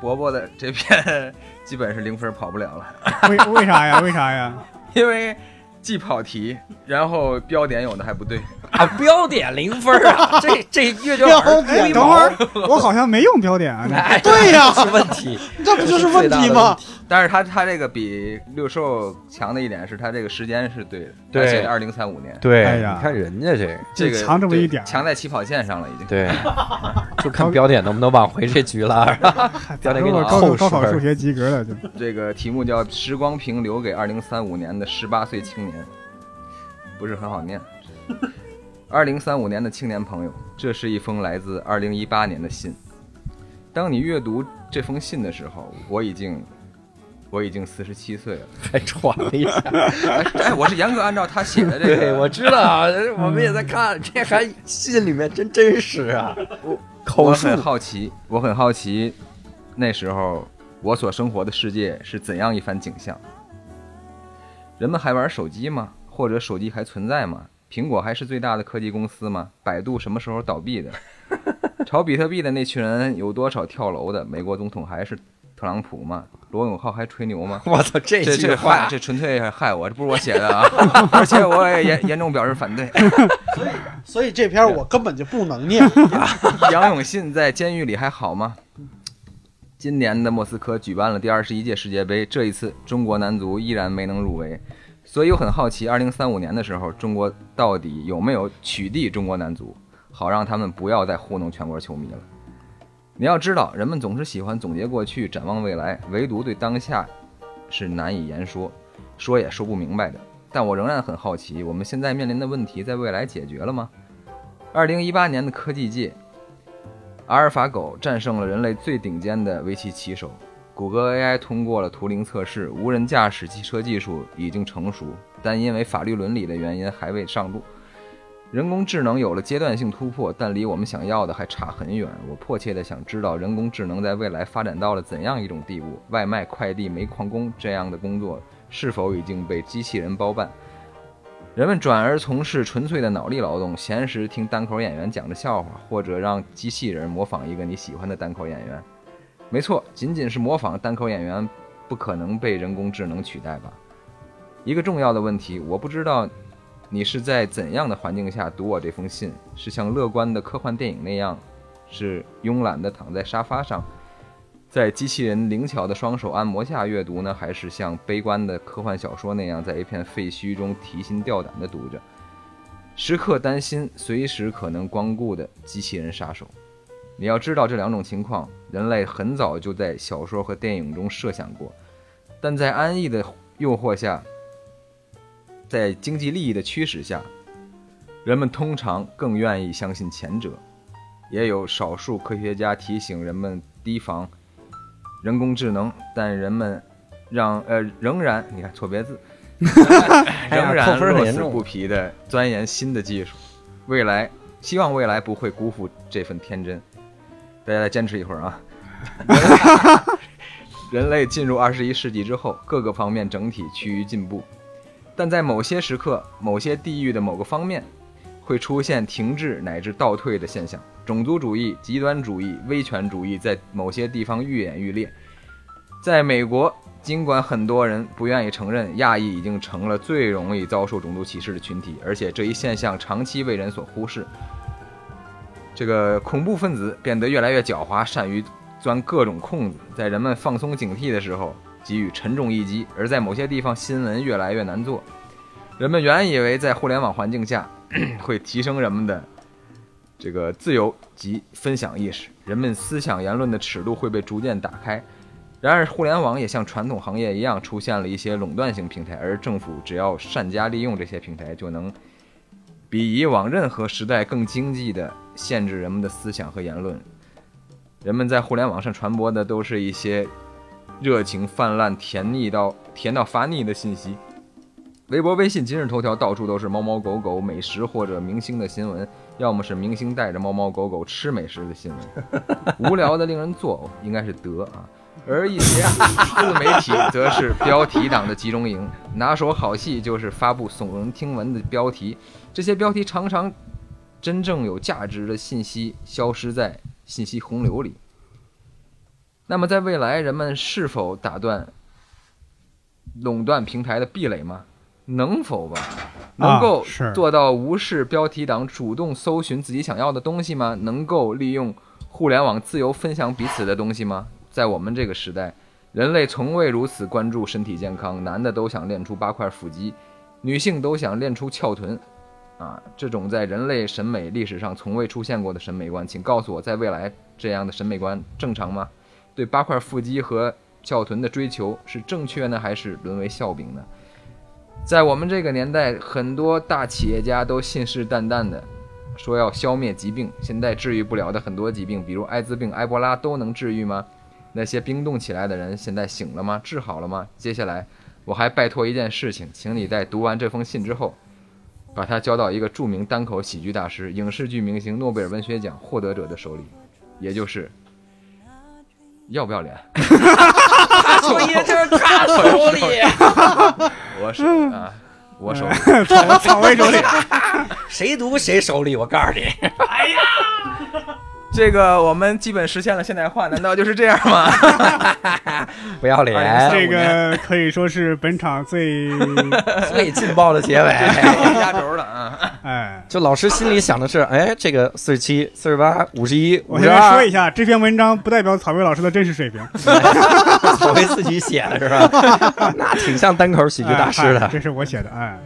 伯伯的这篇 基本是零分跑不了了。为为啥呀？为啥呀？因为既跑题，然后标点有的还不对。啊，标点零分啊！这这阅卷标儿点哎，等会儿我好像没用标点啊。哎，对呀这是问题，这不就是问题吗？但是他他这个比六兽强的一点是他这个时间是对的，对二零三五年，对哎呀你看人家这个，这个强这么一点强在起跑线上了已经。对，就看标点能不能挽回这局了。标点给你扣分高考数学及格了就。这个题目叫“时光瓶留给二零三五年的十八岁青年”，不是很好念。二零三五年的青年朋友，这是一封来自二零一八年的信。当你阅读这封信的时候，我已经我已经四十七岁了。还喘了一下。哎，哎我是严格按照他写的这 对，个，我知道啊，我们也在看，这还信里面真真实啊。口述我很好奇，我很好奇，那时候我所生活的世界是怎样一番景象？人们还玩手机吗？或者手机还存在吗？苹果还是最大的科技公司吗？百度什么时候倒闭的？炒比特币的那群人有多少跳楼的？美国总统还是特朗普吗？罗永浩还吹牛吗？我操，这这这句话这纯粹害我，这不是我写的啊！而且我也严严重表示反对。所以这篇我根本就不能念。杨永信在监狱里还好吗？今年的莫斯科举办了第二十一届世界杯，这一次中国男足依然没能入围，所以我很好奇，二零三五年的时候，中国到底有没有取缔中国男足，好让他们不要再糊弄全国球迷了。你要知道，人们总是喜欢总结过去，展望未来，唯独对当下是难以言说，说也说不明白的。但我仍然很好奇，我们现在面临的问题，在未来解决了吗？二零一八年的科技界，阿尔法狗战胜了人类最顶尖的围棋棋手，谷歌 AI 通过了图灵测试，无人驾驶汽车技术已经成熟，但因为法律伦理的原因还未上路。人工智能有了阶段性突破，但离我们想要的还差很远。我迫切地想知道，人工智能在未来发展到了怎样一种地步？外卖、快递、煤矿工这样的工作是否已经被机器人包办？人们转而从事纯粹的脑力劳动，闲时听单口演员讲着笑话，或者让机器人模仿一个你喜欢的单口演员。没错，仅仅是模仿单口演员，不可能被人工智能取代吧？一个重要的问题，我不知道你是在怎样的环境下读我这封信？是像乐观的科幻电影那样，是慵懒地躺在沙发上，在机器人灵巧的双手按摩下阅读呢，还是像悲观的科幻小说那样，在一片废墟中提心吊胆地读着，时刻担心随时可能光顾的机器人杀手？你要知道，这两种情况，人类很早就在小说和电影中设想过，但在安逸的诱惑下，在经济利益的驱使下，人们通常更愿意相信前者。也有少数科学家提醒人们提防人工智能，但人们让呃仍然你看错别字，仍然乐此不疲地钻研新的技术。未来，希望未来不会辜负这份天真。大家再坚持一会儿啊！人类进入二十一世纪之后，各个方面整体趋于进步，但在某些时刻、某些地域的某个方面，会出现停滞乃至倒退的现象。种族主义、极端主义、威权主义在某些地方愈演愈烈。在美国，尽管很多人不愿意承认，亚裔已经成了最容易遭受种族歧视的群体，而且这一现象长期为人所忽视。这个恐怖分子变得越来越狡猾，善于钻各种空子，在人们放松警惕的时候给予沉重一击；而在某些地方，新闻越来越难做。人们原以为在互联网环境下 会提升人们的这个自由及分享意识，人们思想言论的尺度会被逐渐打开。然而，互联网也像传统行业一样，出现了一些垄断性平台，而政府只要善加利用这些平台，就能比以往任何时代更经济地限制人们的思想和言论。人们在互联网上传播的都是一些热情泛滥、甜腻到甜到发腻的信息。微博、微信、今日头条到处都是猫猫狗狗、美食或者明星的新闻，要么是明星带着猫猫狗狗吃美食的新闻，无聊的令人作呕，应该是德啊。而一些自媒体则是标题党的集中营，拿手好戏就是发布耸人听闻的标题，这些标题常常真正有价值的信息消失在信息洪流里。那么，在未来，人们是否打断垄断平台的壁垒吗？能否吧？能够做到无视标题党，主动搜寻自己想要的东西吗？能够利用互联网自由分享彼此的东西吗？在我们这个时代，人类从未如此关注身体健康，男的都想练出八块腹肌，女性都想练出翘臀，啊，这种在人类审美历史上从未出现过的审美观，请告诉我，在未来这样的审美观正常吗？对八块腹肌和翘臀的追求是正确呢，还是沦为笑柄呢？在我们这个年代，很多大企业家都信誓旦旦的说要消灭疾病，现在治愈不了的很多疾病，比如艾滋病、埃博拉都能治愈吗？那些冰冻起来的人现在醒了吗？治好了吗？接下来我还拜托一件事情，请你在读完这封信之后，把它交到一个著名单口喜剧大师、影视剧明星、诺贝尔文学奖获得者的手里，也就是要不要脸？作业就是他手里，我手啊，我手里。草草莓手里，谁读谁手里。我告诉你，哎呀这个我们基本实现了现代化，难道就是这样吗？不要脸，这个可以说是本场最 最劲爆的结尾。压轴了啊！哎。就老师心里想的是，哎，这个四十七、四十八、五十一、我先说一，下，这篇文章不代表草莓老师的真实水平，草莓自己写的是吧？那挺像单口喜剧大师的。哎这是我写的，哎，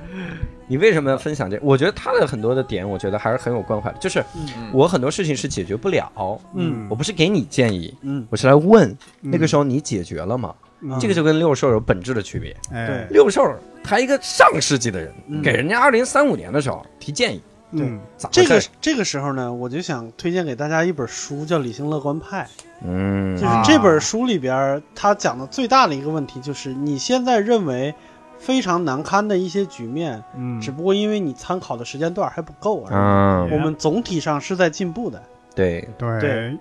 你为什么要分享这？我觉得他的很多的点，我觉得还是很有关怀的。就是嗯我很多事情是解决不了，嗯我不是给你建议，嗯我是来问，嗯那个时候你解决了吗？嗯这个就跟六兽有本质的区别。哎，六兽他一个上世纪的人，嗯给人家二零三五年的时候提建议，嗯，这个？这个时候呢，我就想推荐给大家一本书，叫《理性乐观派》。嗯就是这本书里边儿，他讲的最大的一个问题就是，你现在认为非常难堪的一些局面，嗯，只不过因为你参考的时间段还不够而已。嗯，我们总体上是在进步的，对，对对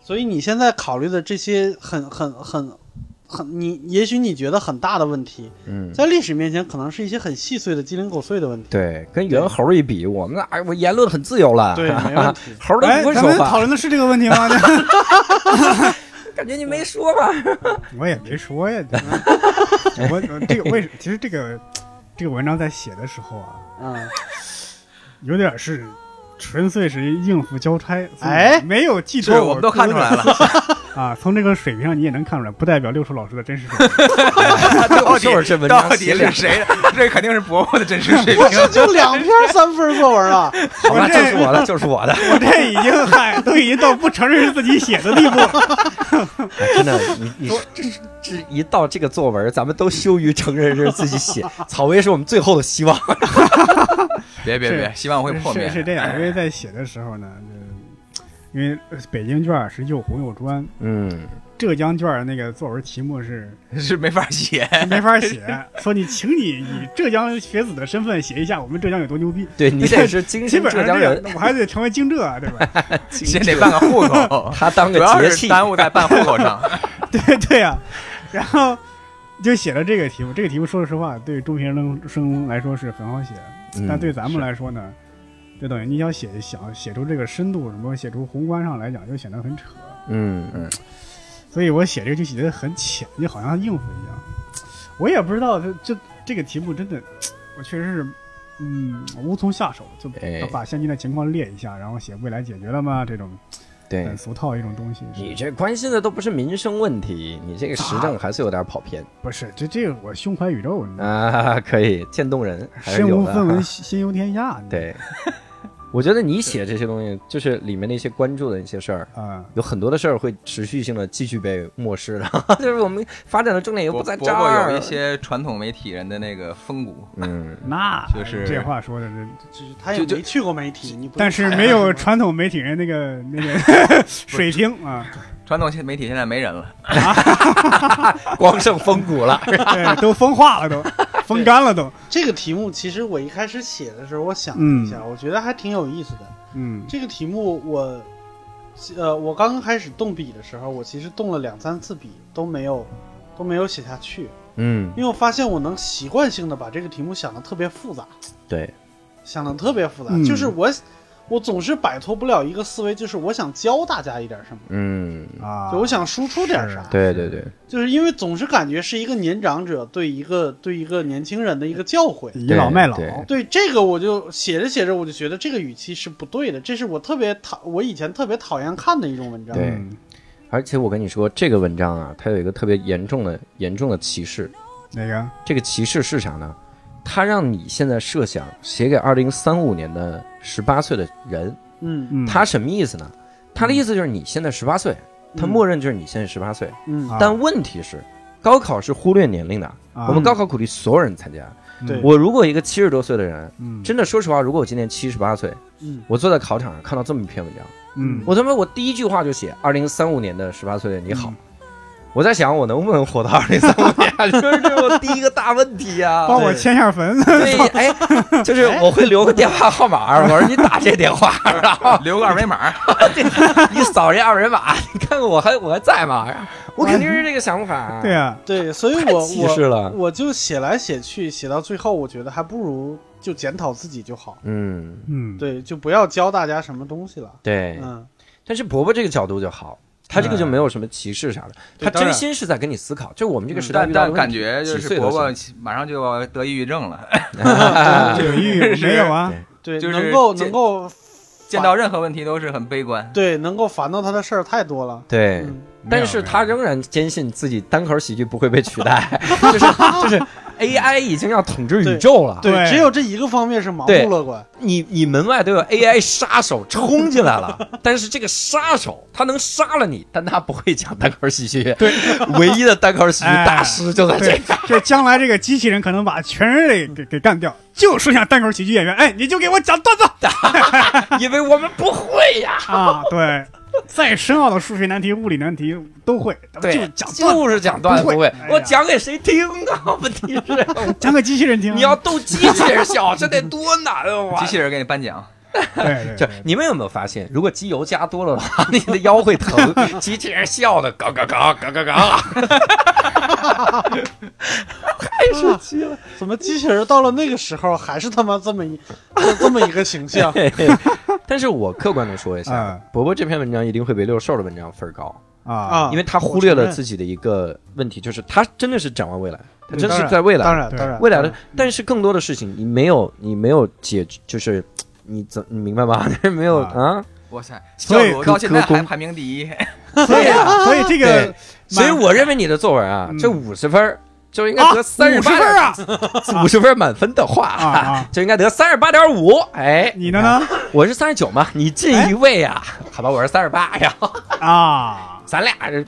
所以你现在考虑的这些很很很很，你也许你觉得很大的问题，嗯。在历史面前可能是一些很细碎的鸡零狗碎的问题。对，跟猿猴一比，我们哎，我言论很自由了。对，没问题。猴都哎，不会说话，咱们讨论的是这个问题吗？感觉你没说吧？我也没说呀，我我这个为其实这个这个文章在写的时候啊，嗯，有点是纯粹是应付交差，哎？没有记住我们都看出来了，啊。从这个水平上你也能看出来，不代表六叔老师的真实水平。到底就是这文章到底是谁的？这肯定是伯伯的真实水不平。这就两篇三分作文啊？好吧，这就是我的，就是我的。我这已经嗨，都已经到不承认是自己写的地步了。哎真的，你你这这一到这个作文，咱们都羞于承认是自己写。草薇是我们最后的希望。是别别别，希望会破灭。是是这样，因为在写的时候呢，就因为北京卷儿是又红又专，嗯，浙江卷儿那个作文题目是 是没法写。没法写，说你请你以浙江学子的身份写一下我们浙江有多牛逼。对你得是 京基本上这样浙江人，，我还得成为京浙啊，对吧？先得办个户口，他当个主要节气。是耽误在办户口上。对对呀、然后就写了这个题目。这个题目说实话，对中学生生来说是很好写，嗯但对咱们来说呢，就等于你想写想写出这个深度什么，写出宏观上来讲，就显得很扯。嗯嗯，所以我写这个就写的很浅，就好像应付一样。我也不知道这这这个题目真的，我确实是嗯无从下手，就哎把现今的情况列一下，然后写未来解决了吗？这种对很。俗套一种东西。你这关心的都不是民生问题，你这个时政还是有点跑偏不是这这个我胸怀宇宙，啊！可以，渐动人身无分文，心忧天下。对，我觉得你写这些东西，就是里面那些关注的一些事儿，啊，有很多的事儿会持续性的继续被漠视的，就是我们发展的重点又不在这儿。有一些传统媒体人的那个风骨，嗯，那就是这话说的是，就是他也没去过媒体，你但是没有传统媒体人那个那个 水平啊，传统媒体现在没人了。光剩风骨了。对，都风化了，都风干了，都。这个题目，其实我一开始写的时候，我想了一下，我觉得还挺有意思的。嗯这个题目我，呃，我刚刚开始动笔的时候，我其实动了两三次笔，都没有都没有写下去，嗯，因为我发现我能习惯性的把这个题目想的特别复杂，对，想的特别复杂，嗯就是我我总是摆脱不了一个思维，就是我想教大家一点什么，嗯，啊，就我想输出点啥。对对对，就是因为总是感觉是一个年长者对一个对一个年轻人的一个教诲。倚老卖老，对对这个，我就写着写着，我就觉得这个语气是不对的。这是我特别讨，我以前特别讨厌看的一种文章。对嗯而且我跟你说，这个文章啊，它有一个特别严重的严重的歧视。哪个？这个歧视是啥呢？它让你现在设想写给二零三五年的十八岁的人，嗯。嗯，他什么意思呢？他的意思就是你现在十八岁，他默认就是你现在十八岁。嗯。啊。但问题是，高考是忽略年龄的，啊。我们高考鼓励所有人参加。对。我如果一个七十多岁的人，嗯。真的说实话，如果我今年七十八岁，嗯。我坐在考场上看到这么一篇文章，嗯。我他妈我第一句话就写二零三五年的十八岁的你好。嗯我在想我能不能活到 二零三五年，就是这是我第一个大问题呀、帮我签下坟，对，哎，就是我会留个电话号码，我说你打这电话，然后。留个二维码，你扫这二维码，你看看我还我还在吗？我肯定是这个想法。对啊，对，所以我我我就写来写去，写到最后，我觉得还不如就检讨自己就好。嗯，嗯，对，就不要教大家什么东西了。对。嗯，但是伯伯这个角度就好，他这个就没有什么歧视啥的，他真心是在跟你思考，就我们这个时代但遇到的问但感题觉就几是伯伯马上就要得抑郁症了，这个抑郁没有啊，对，就是能够能够见到任何问题都是很悲观。对能够烦到他的事儿太多了。对。嗯，但是他仍然坚信自己单口喜剧不会被取代，就是就是 AI 已经要统治宇宙了。对只有这一个方面是盲目乐观。你你门外都有 AI 杀手冲进来了，但是这个杀手他能杀了你，但他不会讲单口喜剧。对，唯一的单口喜剧大师就在这对个。，这将来这个机器人可能把全人类给给干掉，就剩下单口喜剧演员，哎，你就给我讲段子 因为我们不会呀。啊！对，再深奥的数学难题、物理难题都会，对，就讲段，就是讲段子不会我讲给谁听啊？问题是，讲给机器人听。你要逗机器人笑，这得多难啊！机器人给你颁奖，就你们有没有发现，如果机油加多了的话，你的腰会疼，机器人笑的嘎嘎嘎嘎嘎嘎。太生气了。怎么机器人到了那个时候还是他妈这么一 这么一个形象？但是我客观的说一下嗯，伯伯这篇文章一定会比六兽的文章分高，啊。啊。因为他忽略了自己的一个问题，就是他真的是展望未来，他真的是在未来，当然当然，未来的，但是更多的事情你没有，你没有解，就是你怎你明白吗？没有啊。啊，哇塞，所以到现在还排名第一，所以啊。所以这个，所以我认为你的作文啊，嗯。这五十分就应该啊得三十50分八啊，五十分满分的话 就应该得三十八点五。哎，你的呢？我是三十九嘛，你进一位啊，好吧，我是三十八，呀。啊，咱俩这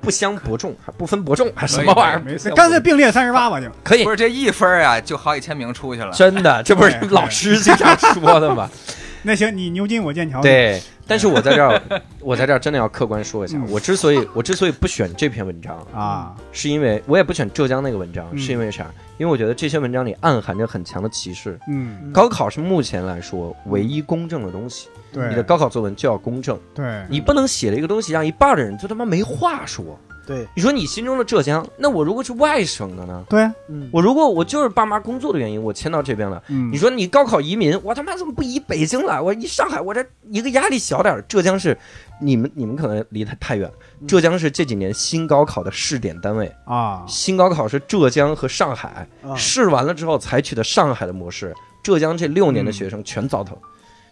不相伯仲，还不分伯仲，还什么玩意儿？没事，干脆并列三十八吧就。可以不，是这一分啊，就好几千名出去了。真的，这不是老师经常说的吗？那行，你牛津我剑桥。，对，但是我在这儿，我在这儿真的要客观说一下，嗯我之所以我之所以不选这篇文章，啊，是因为我也不选浙江那个文章，嗯是因为啥？因为我觉得这些文章里暗含着很强的歧视。嗯，高考是目前来说唯一公正的东西，对，你的高考作文就要公正，对，你不能写了一个东西让一半的人就他妈没话说。对，你说你心中的浙江，那我如果是外省的呢？对，嗯，我如果我就是爸妈工作的原因，我迁到这边了。嗯，你说你高考移民，我他妈怎么不移北京了？我移上海，我这一个压力小点儿。浙江是你们你们可能离太太远，嗯浙江是这几年新高考的试点单位。啊，新高考是浙江和上海啊。试完了之后采取的上海的模式，浙江这六年的学生全糟蹋，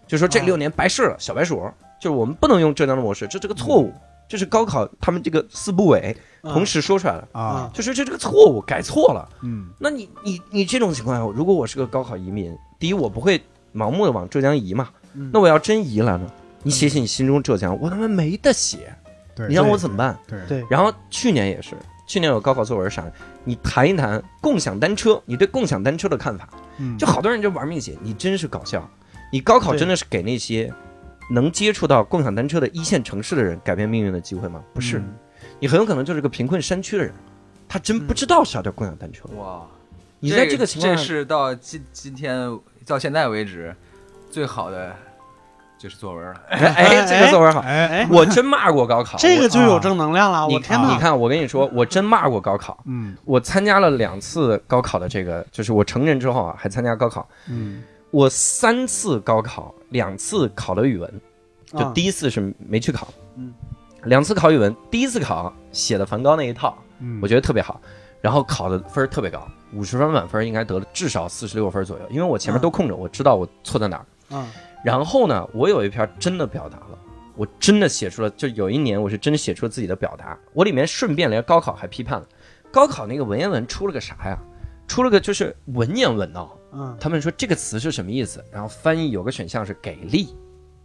就说这啊。六年白试了，小白鼠，就是我们不能用浙江的模式，这是个错误，这是高考他们这个四部委同时说出来了，啊，就是这这个错误改错了。嗯，那你你你这种情况下，如果我是个高考移民，第一我不会盲目的往浙江移嘛，嗯。那我要真移了呢，你写写你心中浙江，我他妈没得写，对，你让我怎么办？对，对然后去年也是，去年有高考作文啥，你谈一谈共享单车，你对共享单车的看法，嗯，就好多人就玩命写，你真是搞笑，你高考真的是给那些能接触到共享单车的一线城市的人改变命运的机会吗？不是，嗯你很有可能就是个贫困山区的人，他真不知道啥叫共享单车。哇，你在这个情况这，是到今今天到现在为止最好的就是作文了。哎哎，这个作文好。哎，哎，我真骂过高考，这个就有正能量了。你我天哪！你看，我跟你说，我真骂过高考。嗯我参加了两次高考的这个，就是我成人之后啊，还参加高考。嗯我三次高考，两次考了语文，就啊第一次是没去考，嗯，两次考语文，第一次考写的梵高那一套，嗯我觉得特别好，然后考的分儿特别高，五十分满分应该得了至少四十六分左右，因为我前面都空着，我知道我错在哪儿。嗯然后呢，我有一篇真的表达了，我真的写出了，就有一年我是真的写出了自己的表达，我里面顺便连高考还批判了，高考那个文言文出了个啥呀？出了个就是文言文哦，嗯。他们说这个词是什么意思，然后翻译有个选项是给力，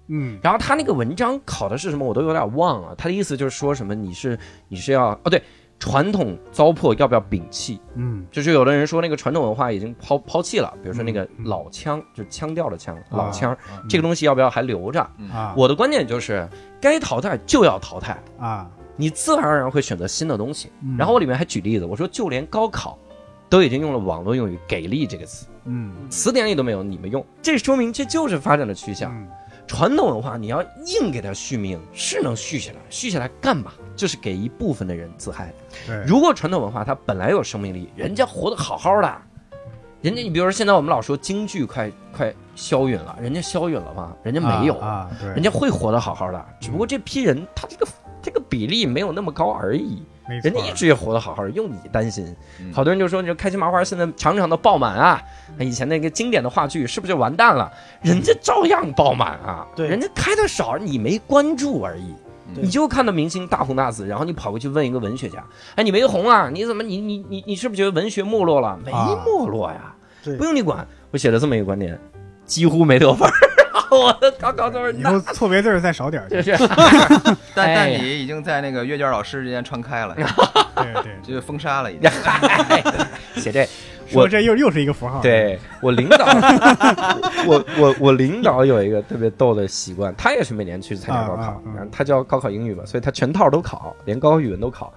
嗯。然后他那个文章考的是什么，我都有点忘了。他的意思就是说什么你是你是要哦对，传统糟粕要不要摒弃？嗯。就是有的人说那个传统文化已经抛抛弃了，比如说那个嗯老腔，就是腔调的腔，老啊腔，嗯这个东西要不要还留着？啊。我的观点就是该淘汰就要淘汰，啊，你自然而然会选择新的东西。嗯。然后我里面还举例子，我说就连高考都已经用了网络用语“给力”这个词，嗯。词典里都没有，你们用，这说明这就是发展的趋向。嗯传统文化你要硬给它续命，是能续下来，续下来干嘛？就是给一部分的人自嗨。如果传统文化它本来有生命力，人家活得好好的，人家你比如说现在我们老说京剧快快消陨了，人家消陨了吗？人家没有，啊，对，人家会活得好好的，只不过这批人他这个这个比例没有那么高而已。没错人家一直也活得好好的，用你担心。嗯好多人就说，你说开心麻花现在场场都爆满啊，以前那个经典的话剧是不是就完蛋了？人家照样爆满啊，对人家开的少，你没关注而已。你就看到明星大红大紫，然后你跑过去问一个文学家，哎，你没红啊？你怎么你你你你是不是觉得文学没落了？没啊没落呀，对不用你管。我写了这么一个观点，几乎没得分儿，我的高考都是以后错别字儿再少点儿，就是 但哎但你已经在那个阅卷老师之间传开了，对，就封杀了已经。写这说这又又是一个符号，，对我领导，我我我领导有一个特别逗的习惯，他也是每年去参加高考啊啊，啊然后他教高考英语嘛，所以他全套都考，连高考语文都考。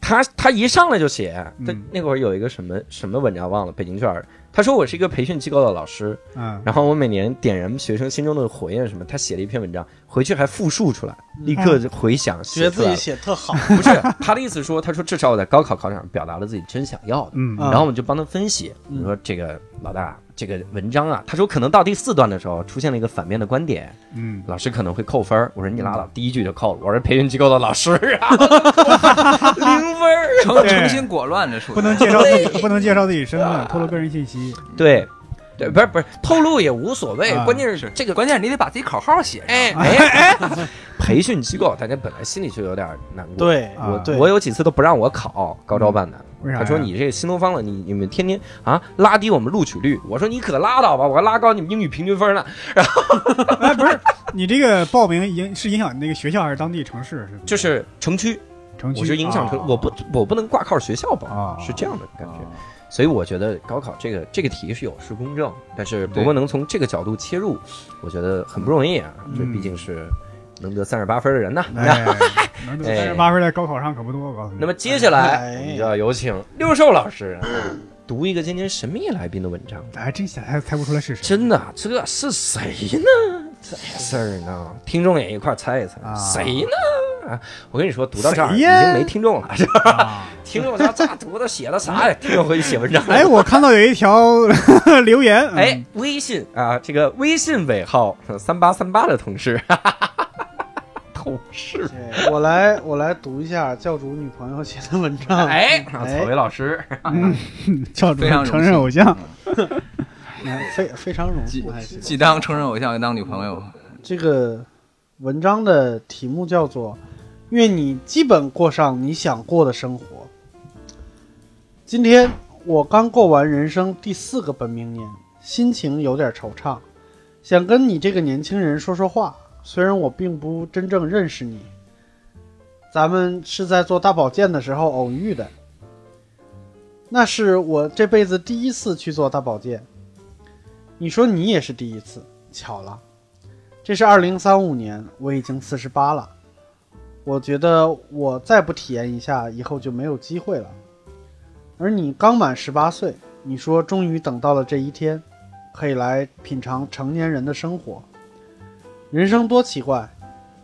他他一上来就写，他嗯那会儿有一个什么什么文章忘了，北京卷儿。他说我是一个培训机构的老师，嗯，然后我每年点燃学生心中的火焰什么，他写了一篇文章，回去还复述出来，立刻就回想觉得自己写特好，不是他的意思说，他说至少我在高考考场上表达了自己真想要的。嗯。啊然后我们就帮他分析，嗯。我说这个老大，这个文章啊，他说可能到第四段的时候出现了一个反面的观点，嗯，老师可能会扣分儿。我说你拉倒，第一句就扣了。我是培训机构的老师啊，零分儿。诚心果乱这属于不能介绍自己，不能介绍自己身份，透露个人信息，对，对，不是不是，透露也无所谓，啊。关键是是。这个。关键是你得把自己口号写上。哎哎。哎，培训机构大家本来心里就有点难过。对啊。对，我有几次都不让我考高招办的，为啥？他说你这新东方了，你你们天天啊拉低我们录取率。我说你可拉倒吧，我还拉高你们英语平均分呢。哎，不是，你这个报名影是影响你那个学校还是当地城市？是就是城区，城区？我是影响城，啊我不我不能挂靠学校报，啊是这样的感觉。啊所以我觉得高考这个这个题是有失公正，但是伯伯能从这个角度切入，我觉得很不容易啊。这嗯毕竟是能得三十八分的人呐。哎，三十八分在高考上可不多，我告诉你。那么接下来哎我们就要有请六兽老师啊读一个今天神秘来宾的文章。还真想猜猜不出来是谁。真的，这是谁呢？这事儿呢，听众也一块猜一猜，啊谁呢？啊，我跟你说，读到这儿已经没听众了，是吧？啊 听众他咋读的，写的啥呀？听众回去写文章。哎，我看到有一条 留言，嗯哎，，微信啊，这个微信尾号三八三八的同事，同事，对我来我来读一下教主女朋友写的文章。哎，草莓老师，嗯教主非常荣幸承认偶像，嗯非非常荣幸，既当承认偶像，又当女朋友。这个文章的题目叫做《愿你基本过上你想过的生活》。今天我刚过完人生第四个本命年，心情有点惆怅，想跟你这个年轻人说说话。虽然我并不真正认识你，咱们是在做大保健的时候偶遇的。那是我这辈子第一次去做大保健。你说你也是第一次，巧了。这是二零三五年，我已经四十八了。我觉得我再不体验一下，以后就没有机会了。而你刚满十八岁，你说终于等到了这一天，可以来品尝成年人的生活。人生多奇怪，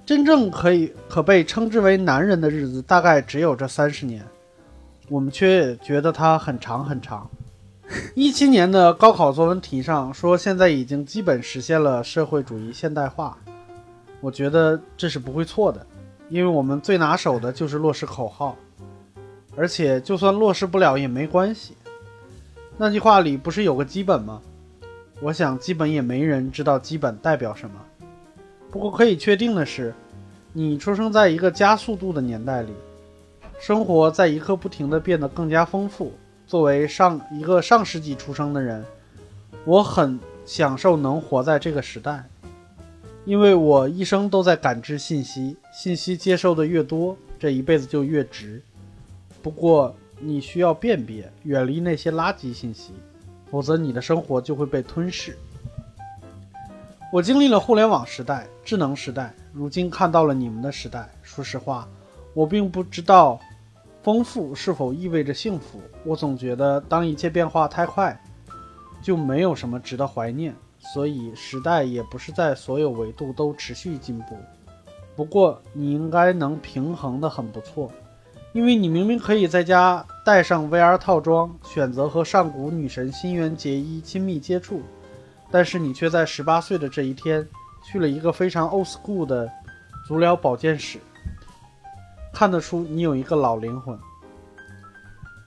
真正可以可被称之为男人的日子，大概只有这三十年，我们却觉得它很长很长。一七年的高考作文题上说，现在已经基本实现了社会主义现代化。我觉得这是不会错的，因为我们最拿手的就是落实口号，而且就算落实不了也没关系。那句话里不是有个基本吗？我想基本也没人知道基本代表什么。不过可以确定的是，你出生在一个加速度的年代里，生活在一刻不停地变得更加丰富。作为上一个上世纪出生的人，我很享受能活在这个时代，因为我一生都在感知信息，信息接受的越多，这一辈子就越值。不过你需要辨别，远离那些垃圾信息，否则你的生活就会被吞噬。我经历了互联网时代、智能时代，如今看到了你们的时代。说实话，我并不知道。丰富是否意味着幸福？我总觉得，当一切变化太快，就没有什么值得怀念。所以，时代也不是在所有维度都持续进步。不过，你应该能平衡的很不错，因为你明明可以在家带上 VR 套装，选择和上古女神新垣结衣亲密接触，但是你却在十八岁的这一天，去了一个非常 old school 的足疗保健室。看得出你有一个老灵魂。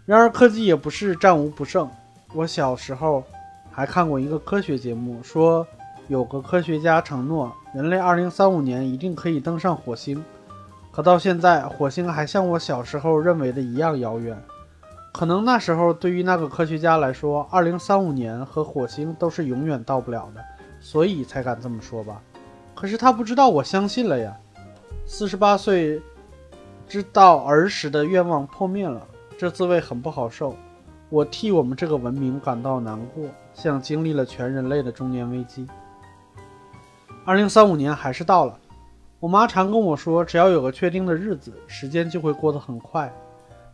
然而科技也不是战无不胜。我小时候还看过一个科学节目，说有个科学家承诺人类2035年一定可以登上火星。可到现在，火星还像我小时候认为的一样遥远。可能那时候对于那个科学家来说，2035年和火星都是永远到不了的，所以才敢这么说吧。可是他不知道，我相信了呀。四十八岁。知道儿时的愿望破灭了，这滋味很不好受。我替我们这个文明感到难过，像经历了全人类的中年危机。二零三五年还是到了，我妈常跟我说，只要有个确定的日子，时间就会过得很快。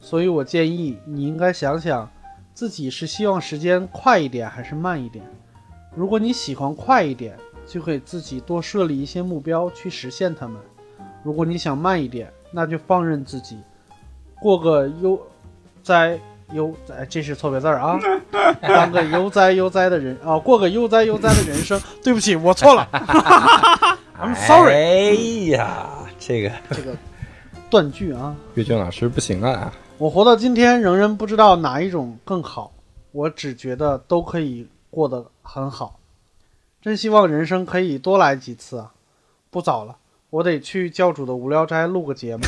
所以我建议你应该想想，自己是希望时间快一点还是慢一点。如果你喜欢快一点，就给自己多设立一些目标去实现它们；如果你想慢一点，那就放任自己，过个悠哉悠哉，这是错别字啊！当个悠哉悠哉的人啊，过个悠哉悠哉的人生。对不起，我错了，I'm sorry。哎呀，这个这个断句啊，岳军老师不行啊！我活到今天，仍然不知道哪一种更好，我只觉得都可以过得很好。真希望人生可以多来几次啊！不早了。我得去教主的无聊斋录个节目，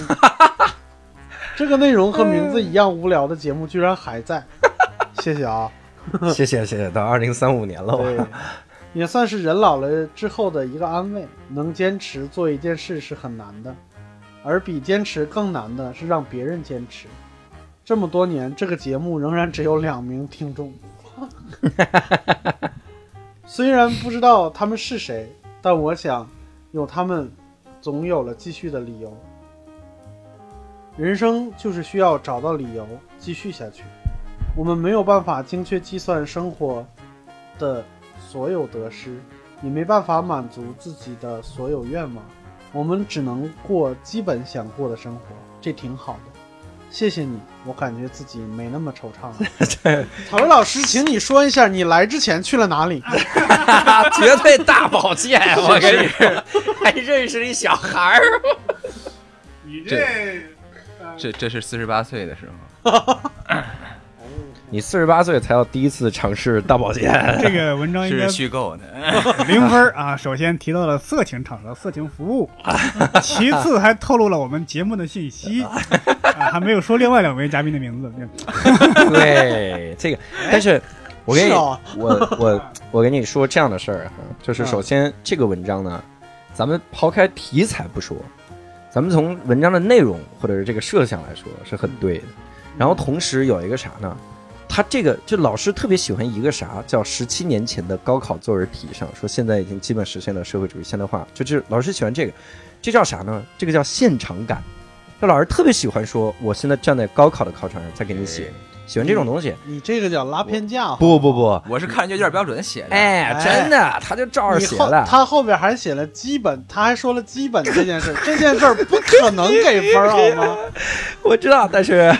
这个内容和名字一样无聊的节目居然还在，谢谢啊，谢谢谢谢，到二零三五年了，对，也算是人老了之后的一个安慰。能坚持做一件事是很难的，而比坚持更难的是让别人坚持。这么多年，这个节目仍然只有两名听众，虽然不知道他们是谁，但我想有他们。总有了继续的理由。人生就是需要找到理由继续下去。我们没有办法精确计算生活的所有得失，也没办法满足自己的所有愿望。我们只能过基本想过的生活，这挺好的。谢谢你，我感觉自己没那么惆怅了。草薇老师，请你说一下，你来之前去了哪里？绝对大保健，我跟你说，还认识一小孩儿。你这这这是四十八岁的时候。你四十八岁才要第一次尝试大保健，这个文章应该是虚构的，零分啊！首先提到了色情场合、色情服务，其次还透露了我们节目的信息，啊还没有说另外两位嘉宾的名字。对，这个，但是我跟你，我我我跟你说这样的事儿哈，就是首先这个文章呢，咱们抛开题材不说，咱们从文章的内容或者是这个设想来说是很对的，然后同时有一个啥呢？他这个就老师特别喜欢一个啥叫十七年前的高考作文题上说现在已经基本实现了社会主义现代化，就是老师喜欢这个，这叫啥呢？这个叫现场感。这老师特别喜欢说，我现在站在高考的考场上在给你写，喜欢这种东西。你这个叫拉偏架。不不不，我是看阅卷标准写的。哎，真的，他就照着写了。他后边还写了基本，他还说了基本这件事，这件事不可能给分好吗？我知道，但是。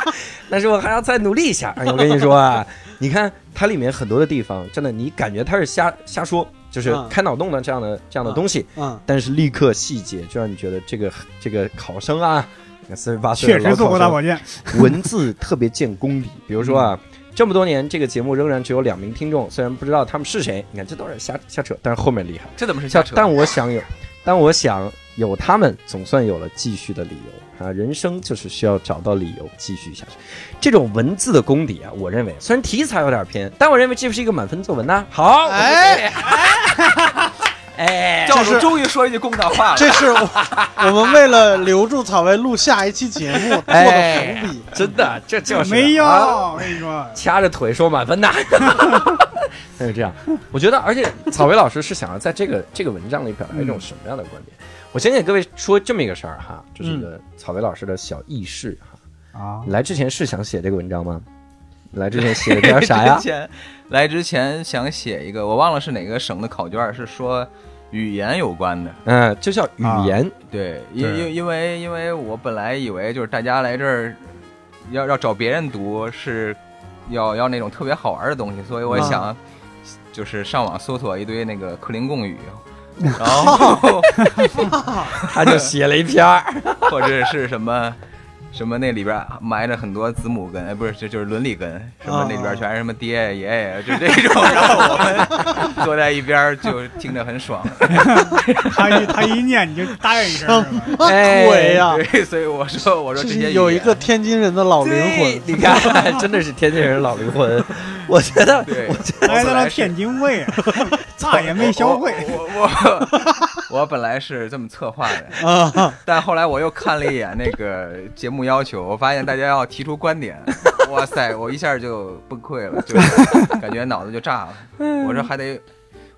但是我还要再努力一下。我跟你说啊，你看它里面很多的地方，真的你感觉它是瞎瞎说，就是嗯开脑洞的这样的这样的东西，嗯，但是立刻细节就让你觉得这个这个考生啊，四十八岁的确实做过大保健，健，文字特别见功底。比如说啊，这么多年这个节目仍然只有两名听众，虽然不知道他们是谁，你看这都是瞎瞎扯，但是后面厉害。这怎么是瞎扯？但我想有，但我想有他们，总算有了继续的理由啊！人生就是需要找到理由继续下去。这种文字的功底啊，我认为虽然题材有点偏，但我认为这不是一个满分作文呐、好，哎，哎，教主终于说一句公道话了。这是我我们为了留住草薇录下一期节目做的哎伏笔。真的，这就是没有，啊我跟你说，掐着腿说满分呐。那就这样，我觉得，而且草薇老师是想要在这个这个文章里表达一种什么样的观点？我先给各位说这么一个事儿哈，这是一个草莓老师的小轶事哈。啊，你来之前是想写这个文章吗？来之前写了点 啥呀之？前来之前想写一个，我忘了是哪个省的考卷，是说语言有关的。嗯，就叫语言。对，因对因因为因为我本来以为就是大家来这儿要要找别人读是要要那种特别好玩的东西，所以我啊想就是上网搜索一堆那个克林贡语，然后 他就写了一篇儿。或者是什么。什么那里边埋着很多子母根，哎，不是，这就是伦理根，什么那里边全是什么爹爷爷，就 这种，然后我们坐在一边就听着很爽。他一他一念你就答应一声，哎鬼呀？对，所以我说我说这这些有一个天津人的老灵对魂。你看，真的是天津人老灵魂。我觉得，对，来到了我本来是天津味，咋也没学会。我我我我本来是这么策划的，啊，但后来我又看了一眼那个节目要求，我发现大家要提出观点，哇塞，我一下就崩溃了，就感觉脑子就炸了。我说还得，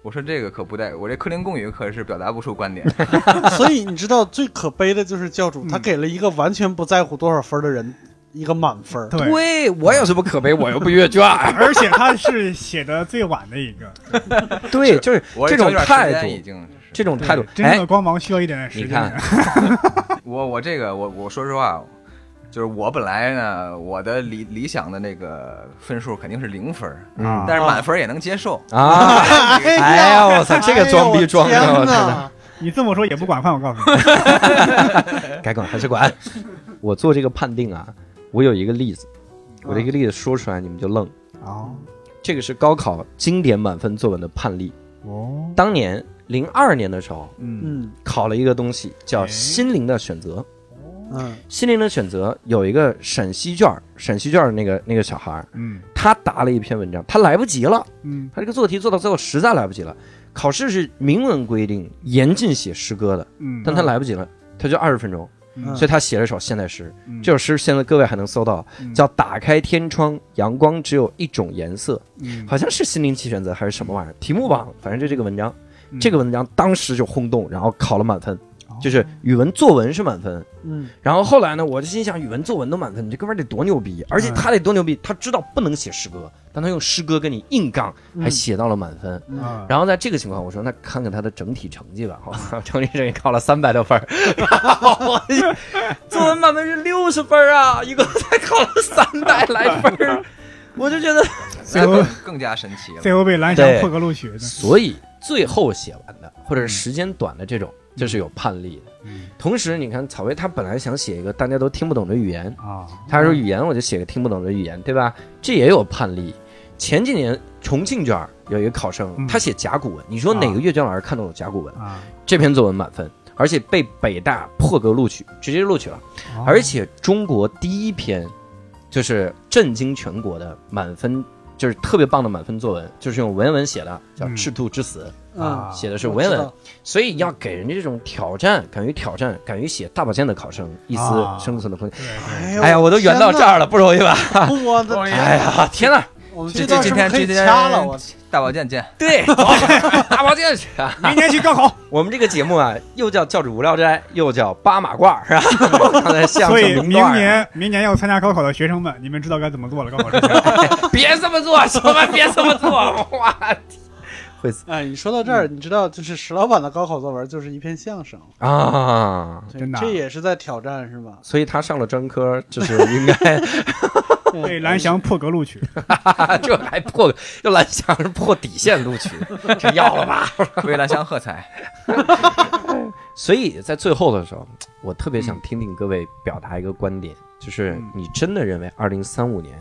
我说这个可不带，我这克林贡语可是表达不出观点。所以你知道最可悲的就是教主，嗯他给了一个完全不在乎多少分的人一个满分。对，对我有什么可悲？我又不阅卷。而且他是写的最晚的一个，对，就是我这种态度，已经是这种态度。真正哎的，光芒需要一点点时你间。看，我我这个我我说实话，就是我本来呢，我的理理想的那个分数肯定是零分，嗯但是满分也能接受。啊，哎 哎呀我操这个装逼装的我天我天哪哪！你这么说也不管饭，我告诉你。该管还是管。我做这个判定啊，我有一个例子，我这个例子说出来你们就愣。哦这个是高考经典满分作文的判例。哦，当年零二年的时候，嗯。嗯考了一个东西叫哎。心灵的选择。嗯心灵的选择有一个陕西卷儿，陕西卷儿那个那个小孩儿，嗯。他答了一篇文章，他来不及了，嗯。他这个做题做到最后实在来不及了。考试是明文规定严禁写诗歌的，嗯，但他来不及了，他就二十分钟，嗯。所以他写了首现代诗。嗯。这首诗现在各位还能搜到，嗯。叫“打开天窗，阳光只有一种颜色”，嗯。好像是心灵奇选择还是什么玩意儿？题目忘了，反正就这个文章，嗯这个文章当时就轰动，然后考了满分，哦就是语文作文是满分。嗯然后后来呢，我就心想，语文作文都满分，你这哥们儿得多牛逼！而且他得多牛逼，他知道不能写诗歌，但他用诗歌跟你硬杠，还写到了满分。然后在这个情况，我说那看看他的整体成绩吧，好，整体成绩考了三百多分作文满分是六十分啊，一共才考了三百来分儿，我就觉得，最后更更加神奇了。最后被蓝翔对破格录取的。所以最后写完的或者是时间短的这种，这是有判例的。嗯同时，你看草薇她本来想写一个大家都听不懂的语言，啊，他说语言我就写个听不懂的语言，对吧？这也有判例。前几年重庆卷儿有一个考生，嗯他写甲骨文，你说哪个阅卷老师看懂了甲骨文？啊，这篇作文满分，而且被北大破格录取，直接录取了。哦而且中国第一篇就是震惊全国的满分，就是特别棒的满分作文，就是用文言文写的，叫《嗯赤兔之死》，嗯，写的是文言文。所以要给人家这种挑战，敢于挑战、敢于写大保健的考生一丝啊生存的空间。对哎呀，我都圆到这儿了，不容易吧？我的天哎呀，天哪！我们这段是不是可以今天掐了？我大保健见，对，走大保健去明年去高考，我们这个节目啊，又叫教主无聊斋，又叫八马褂，是吧？刚才相所以明年明年要参加高考的学生们，你们知道该怎么做了。高考之前，别这么做，千万别这么做！哇，会死哎，你说到这儿，你知道，就是石老板的高考作文就是一篇相声，啊！真的啊这也是在挑战是吧？所以他上了专科，就是应该被蓝翔破格录取。这还破，这蓝翔是破底线录取，这要了吧？为蓝翔喝彩。所以在最后的时候，我特别想听听各位表达一个观点，就是你真的认为二零三五年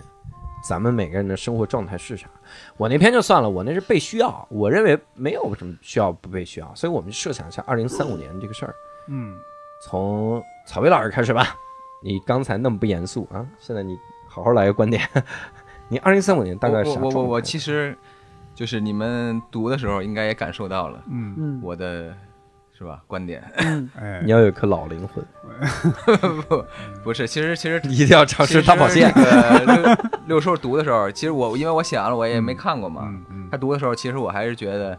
咱们每个人的生活状态是啥？我那篇就算了，我那是被需要，我认为没有什么需要不被需要，所以我们设想一下二零三五年这个事儿。嗯，从草薇老师开始吧，你刚才那么不严肃啊，现在你好好来个观点。你二零三五年大概啥我我我我其实就是你们读的时候应该也感受到了嗯，嗯我的是吧观点。嗯哎 你，要有颗老灵魂，不不是，其实其实你一定要尝试大保健。其实那个六六兽读的时候，其实我因为我写完了，我也没看过嘛。嗯嗯他读的时候，其实我还是觉得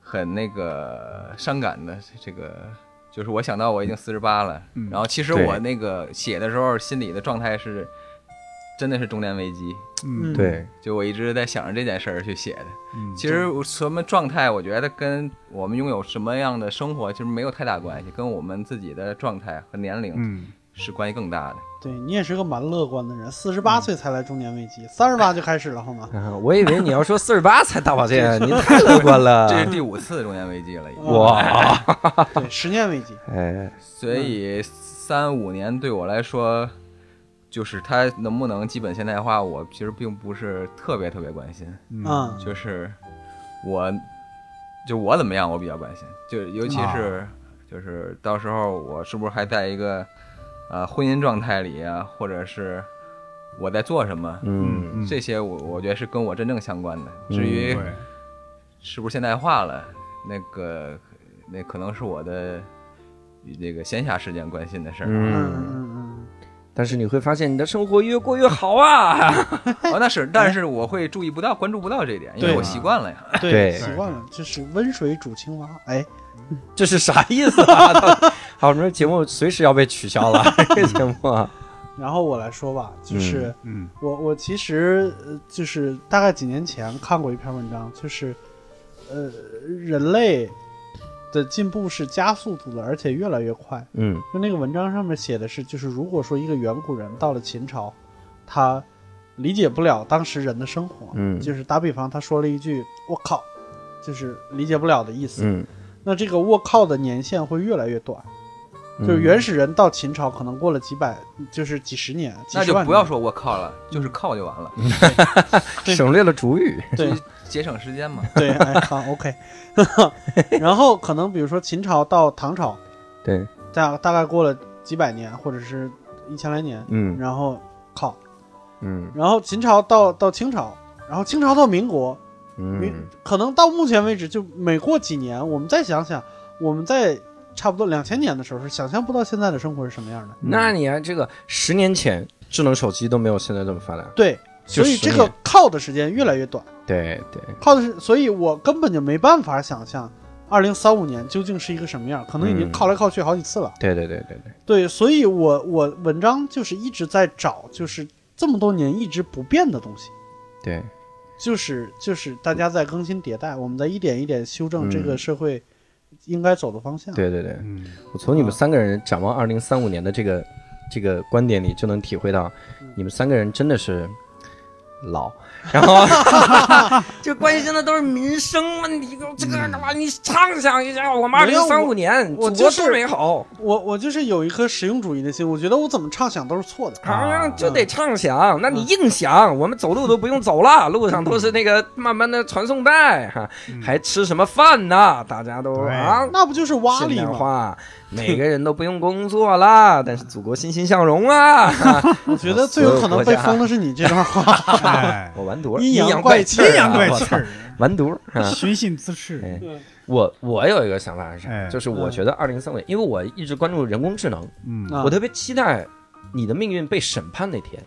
很那个伤感的。这个就是我想到我已经四十八了，嗯然后其实我那个写的时候，心里的状态是真的是中年危机。嗯对，就我一直在想着这件事儿去写的。嗯，其实我什么状态，我觉得跟我们拥有什么样的生活其实没有太大关系，跟我们自己的状态和年龄嗯是关系更大的。对你也是个蛮乐观的人，四十八岁才来中年危机，三十八就开始了，好吗？啊，我以为你要说四十八才大保健，你太乐观了。这是第五次中年危机了，已经。哇，对，十年危机。哎，所以三五年对我来说，就是它能不能基本现代化，我其实并不是特别特别关心。嗯嗯就是我，就我怎么样，我比较关心。就尤其啊是，就是到时候我是不是还在一个呃婚姻状态里啊，或者是我在做什么，嗯嗯这些我我觉得是跟我真正相关的。嗯至于，是不是现代化了，那个那可能是我的那个闲暇时间关心的事儿。嗯嗯，嗯但是你会发现你的生活越过越好啊。哦，那是，但是我会注意不到、关注不到这一点，因为我习惯了呀。嗯，对习惯了，就是温水煮青蛙。哎，这是啥意思啊？好，我们这节目随时要被取消了，这节目啊。然后我来说吧，就是嗯我我其实呃就是大概几年前看过一篇文章，就是呃人类的进步是加速度的，而且越来越快。嗯就那个文章上面写的是，就是如果说一个远古人到了秦朝，他理解不了当时人的生活，嗯就是打比方他说了一句“我靠”，就是理解不了的意思。嗯，那这个“我靠”的年限会越来越短，嗯就是原始人到秦朝可能过了几百，就是几十年，几那十万年就不要说我靠了，就是靠就完了，对 省略了主语。对 节省时间嘛。对，哎，好，OK。然后可能比如说秦朝到唐朝，对，大大概过了几百年，或者是一千来年，嗯然后靠，嗯然后秦朝到到清朝，然后清朝到民国，民嗯可能到目前为止，就每过几年，我们再想想，我们在差不多两千年的时候是想象不到现在的生活是什么样的。那你看这个十年前智能手机都没有现在这么发达。对，就所以这个靠的时间越来越短，对对，靠的是，所以我根本就没办法想象二零三五年究竟是一个什么样，可能已经嗯。靠来靠去好几次了。对对对对对，对，所以我我文章就是一直在找，就是这么多年一直不变的东西。对，就是就是大家在更新迭代，我们在一点一点修正这个嗯。社会应该走的方向。对对对，嗯。我从你们三个人展望二零三五年的这个这个观点里，就能体会到，你们三个人真的是老，然后 就关心的都是民生问题，这个干嘛？你畅想一下，我们二零三五年我祖国就是美好，我我就是有一颗实用主义的心，我觉得我怎么畅想都是错的。好像就得畅想。那你硬想，我们走路都不用走了，路上都是那个慢慢的传送带，哈，还吃什么饭呢？大家都啊，那不就是洼现里吗？每个人都不用工作啦，但是祖国欣欣向荣啊！我觉得最有可能被封的是你这段话。哎，我完犊子，阴阳阳怪气阴阳怪气，完犊儿啊！寻衅滋事，哎我我有一个想法是啥？哎就是我觉得二零三五年，因为我一直关注人工智能，嗯，啊我特别期待你的命运被审判那天。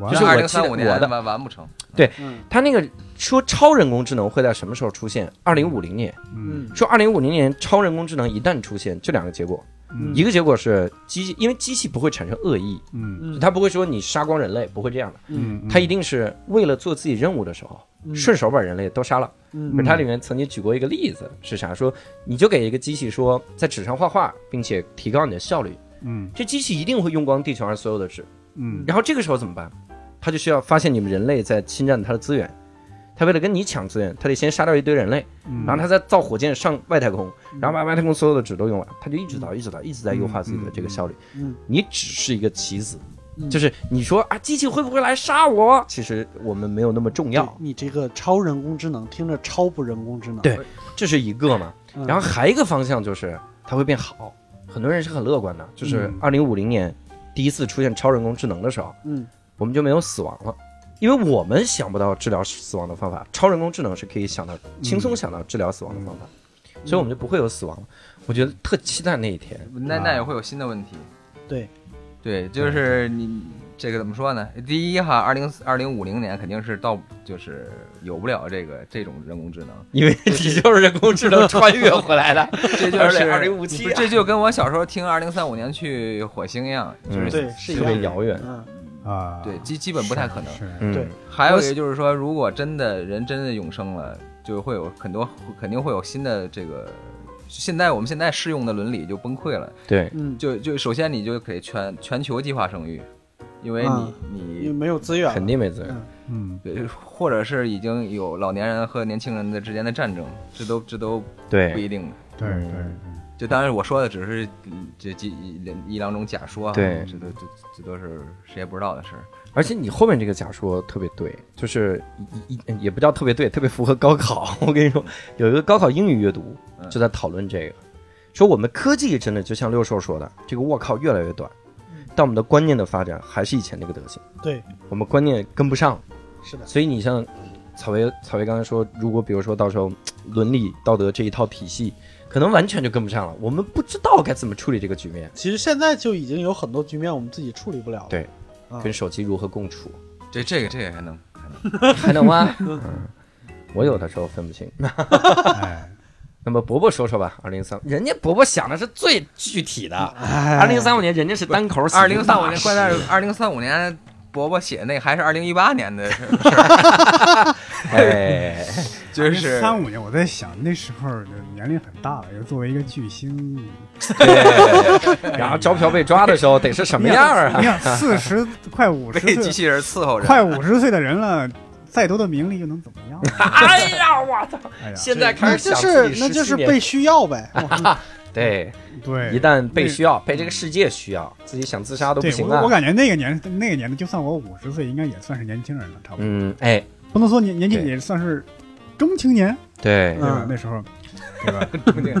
完就是我二零三五年完完不成，对他那个说超人工智能会在什么时候出现？二零五零年。嗯。嗯说二零五零年超人工智能一旦出现，就两个结果，嗯。一个结果是机器，因为机器不会产生恶意，嗯。嗯它不会说你杀光人类，不会这样的，嗯，它一定是为了做自己任务的时候，嗯。顺手把人类都杀了。嗯。而它里面曾经举过一个例子是啥？说你就给一个机器说在纸上画画，并且提高你的效率，嗯。这机器一定会用光地球上所有的纸。嗯。然后这个时候怎么办？他就需要发现你们人类在侵占他的资源，他为了跟你抢资源，他得先杀掉一堆人类，嗯。然后他再造火箭上外太空，然后把外太空所有的纸都用完，他就一直倒，一直倒，一直在优化自己的这个效率。嗯。你只是一个棋子，嗯。就是你说啊，机器会不会来杀我？其实我们没有那么重要，你这个超人工智能听着超不人工智能。对这是一个嘛。嗯。然后还一个方向就是它会变好，很多人是很乐观的，就是嗯。二零五零年第一次出现超人工智能的时候，嗯我们就没有死亡了。因为我们想不到治疗死亡的方法，超人工智能是可以想到轻松想到治疗死亡的方法，所以我们就不会有死亡了。我觉得特期待那一天。那那也会有新的问题。对，对，就是你这个怎么说呢？第一哈，二零二零五零年肯定是到就是有不了这个这种人工智能，因为你就是人工智能穿越回来的，这就 是2057不是这就跟我小时候听二零三五年去火星一样，就是、嗯对是一特别遥远。嗯啊，对基基本不太可能。对还有一个就是说，如果真的人真的永生了，就会有很多肯定会有新的这个。现在我们现在适用的伦理就崩溃了，对，嗯，就就首先你就可以全全球计划生育，因为你、啊你你没有资源，肯定没资源。嗯对，或者是已经有老年人和年轻人的之间的战争，这都这都不，一定的。对对嗯就当然我说的只是嗯这几一一两种假说哈，对这都这这都是谁也不知道的事儿。而且你后面这个假说特别对，就是一一也不叫特别对，特别符合高考。我跟你说，有一个高考英语阅读嗯就在讨论这个，说我们科技真的就像六兽说的，这个我靠越来越短，但我们的观念的发展还是以前那个德行，对，我们观念跟不上。是的，所以你像草薇，草薇刚才说，如果比如说到时候伦理道德这一套体系，可能完全就跟不上了，我们不知道该怎么处理这个局面，其实现在就已经有很多局面我们自己处理不了了。对啊跟手机如何共处，这这个这个还能还能。还能吗？嗯，我有的时候分不清。哎，那么伯伯说说吧，二零三，人家伯伯想的是最具体的。哎。二零三五年人家是单口二零三五年，大师关键是二零三五年，伯伯写那还是二零一八年的事儿，哎，就是三五年，我在想那时候的年龄很大了，又作为一个巨星，对，然后招嫖被抓的时候得是什么样啊？你想四十快五十岁，被机器人伺候着。快五十岁的人了，再多的名利又能怎么样？哎呀，我操！哎呀，现在开那就始想自己是那就是被需要呗。对，对，一旦被需要，被这个世界需要，自己想自杀都不行啊我我。感觉那个年那个年代，就算我五十岁，应该也算是年轻人了，差不多，嗯，哎，不能说年年轻，也算是中青年，对对，吧嗯？那时候，对吧？中年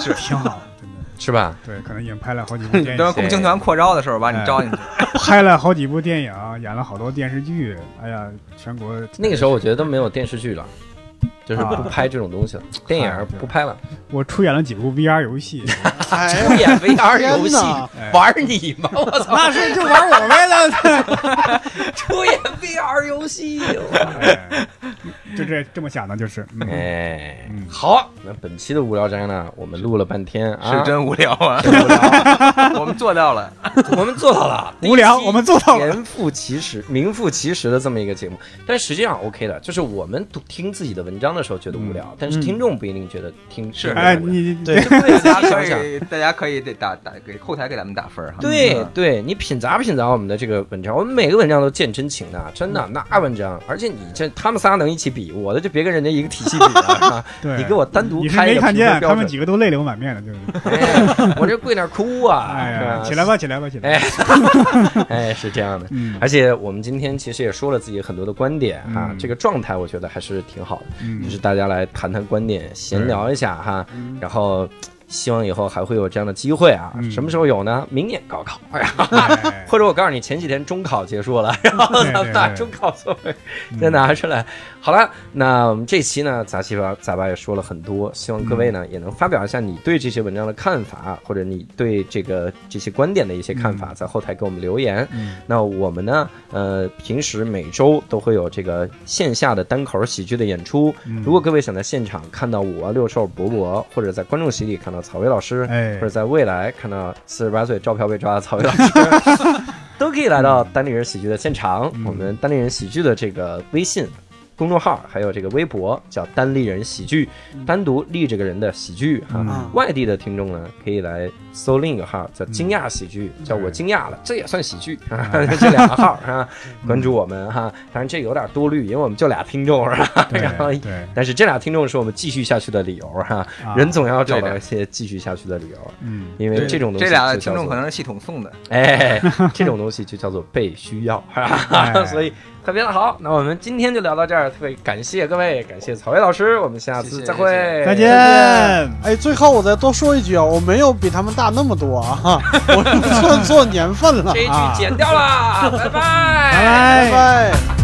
是挺好，真的。是吧？对，可能已经拍了好几部电影，等共青团扩招的时候把你招进去，拍了好几部电影，演了好多电视剧。哎呀，全国那个时候我觉得都没有电视剧了，就是不啊拍这种东西了，电影不拍了，我出演了几部 VR 游戏，哎 出演 VR 游戏哎玩你吗？我操！那是就玩我呗了。出演 VR 游戏，哎就这这么想的，就是，嗯哎嗯，好，那本期的无聊斋呢，我们录了半天啊，是真无聊啊！真无聊，我们做到了，我们做到了，无聊，我们做到了。名副其实、名副其实的这么一个节目，但实际上 OK 的，就是我们读听自己的文章的时候觉得无聊，但是听众不一定觉得听是哎，你对 对大家可。以大家可以得打打给后台给咱们打分哈。对嗯对，你品杂品杂我们的这个文章，我们每个文章都见真情的，真的那文章，而且你这他们仨能一起比，我的就别跟人家一个体系比了？对，你给我单独你是开一个没看见，他们几个都泪流满面的，就是。哎，我这跪那儿哭啊，哎呀，起来吧，起来吧，起来。哎，哎，是这样的。嗯而且我们今天其实也说了自己很多的观点哈，嗯这个状态我觉得还是挺好的，嗯就是大家来谈谈观点，闲聊一下哈，然后。希望以后还会有这样的机会啊！嗯什么时候有呢？明年高考，哎呀，哎 或者我告诉你，前几天中考结束了，然后咱们把中考作文嗯再拿出来。好了，那我们这期呢，杂七吧杂八也说了很多，希望各位呢也能发表一下你对这些文章的看法，或者你对这个这些观点的一些看法，在后台给我们留言。嗯那我们呢，呃，平时每周都会有这个线下的单口喜剧的演出。嗯如果各位想在现场看到我六兽博博，或者在观众席里看到草薇老师，哎或者在未来看到四十八岁照票被抓的曹薇老师，都可以来到单立人喜剧的现场。嗯我们单立人喜剧的这个微信公众号，还有这个微博，叫单立人喜剧，嗯。单独立这个人的喜剧哈。嗯。外地的听众呢，可以来搜另一个号，叫惊讶喜剧，叫我惊讶了，这也算喜剧啊。这两个号啊，关注我们哈。当然这有点多虑，因为我们就俩听众是吧？对然后对，但是这俩听众是我们继续下去的理由哈。啊人总要找到一些继续下去的理由，嗯。因为这种东西这俩听众可能是系统送的，哎，这种东西就叫做被需要，哎。所以特别的好。那我们今天就聊到这儿，特别感谢各位，感谢曹巍老师，我们下次谢谢再会，再见。哎，最后我再多说一句啊，我没有比他们大那么多啊，我是做做年份了，这一句剪掉了，拜拜，拜拜拜拜。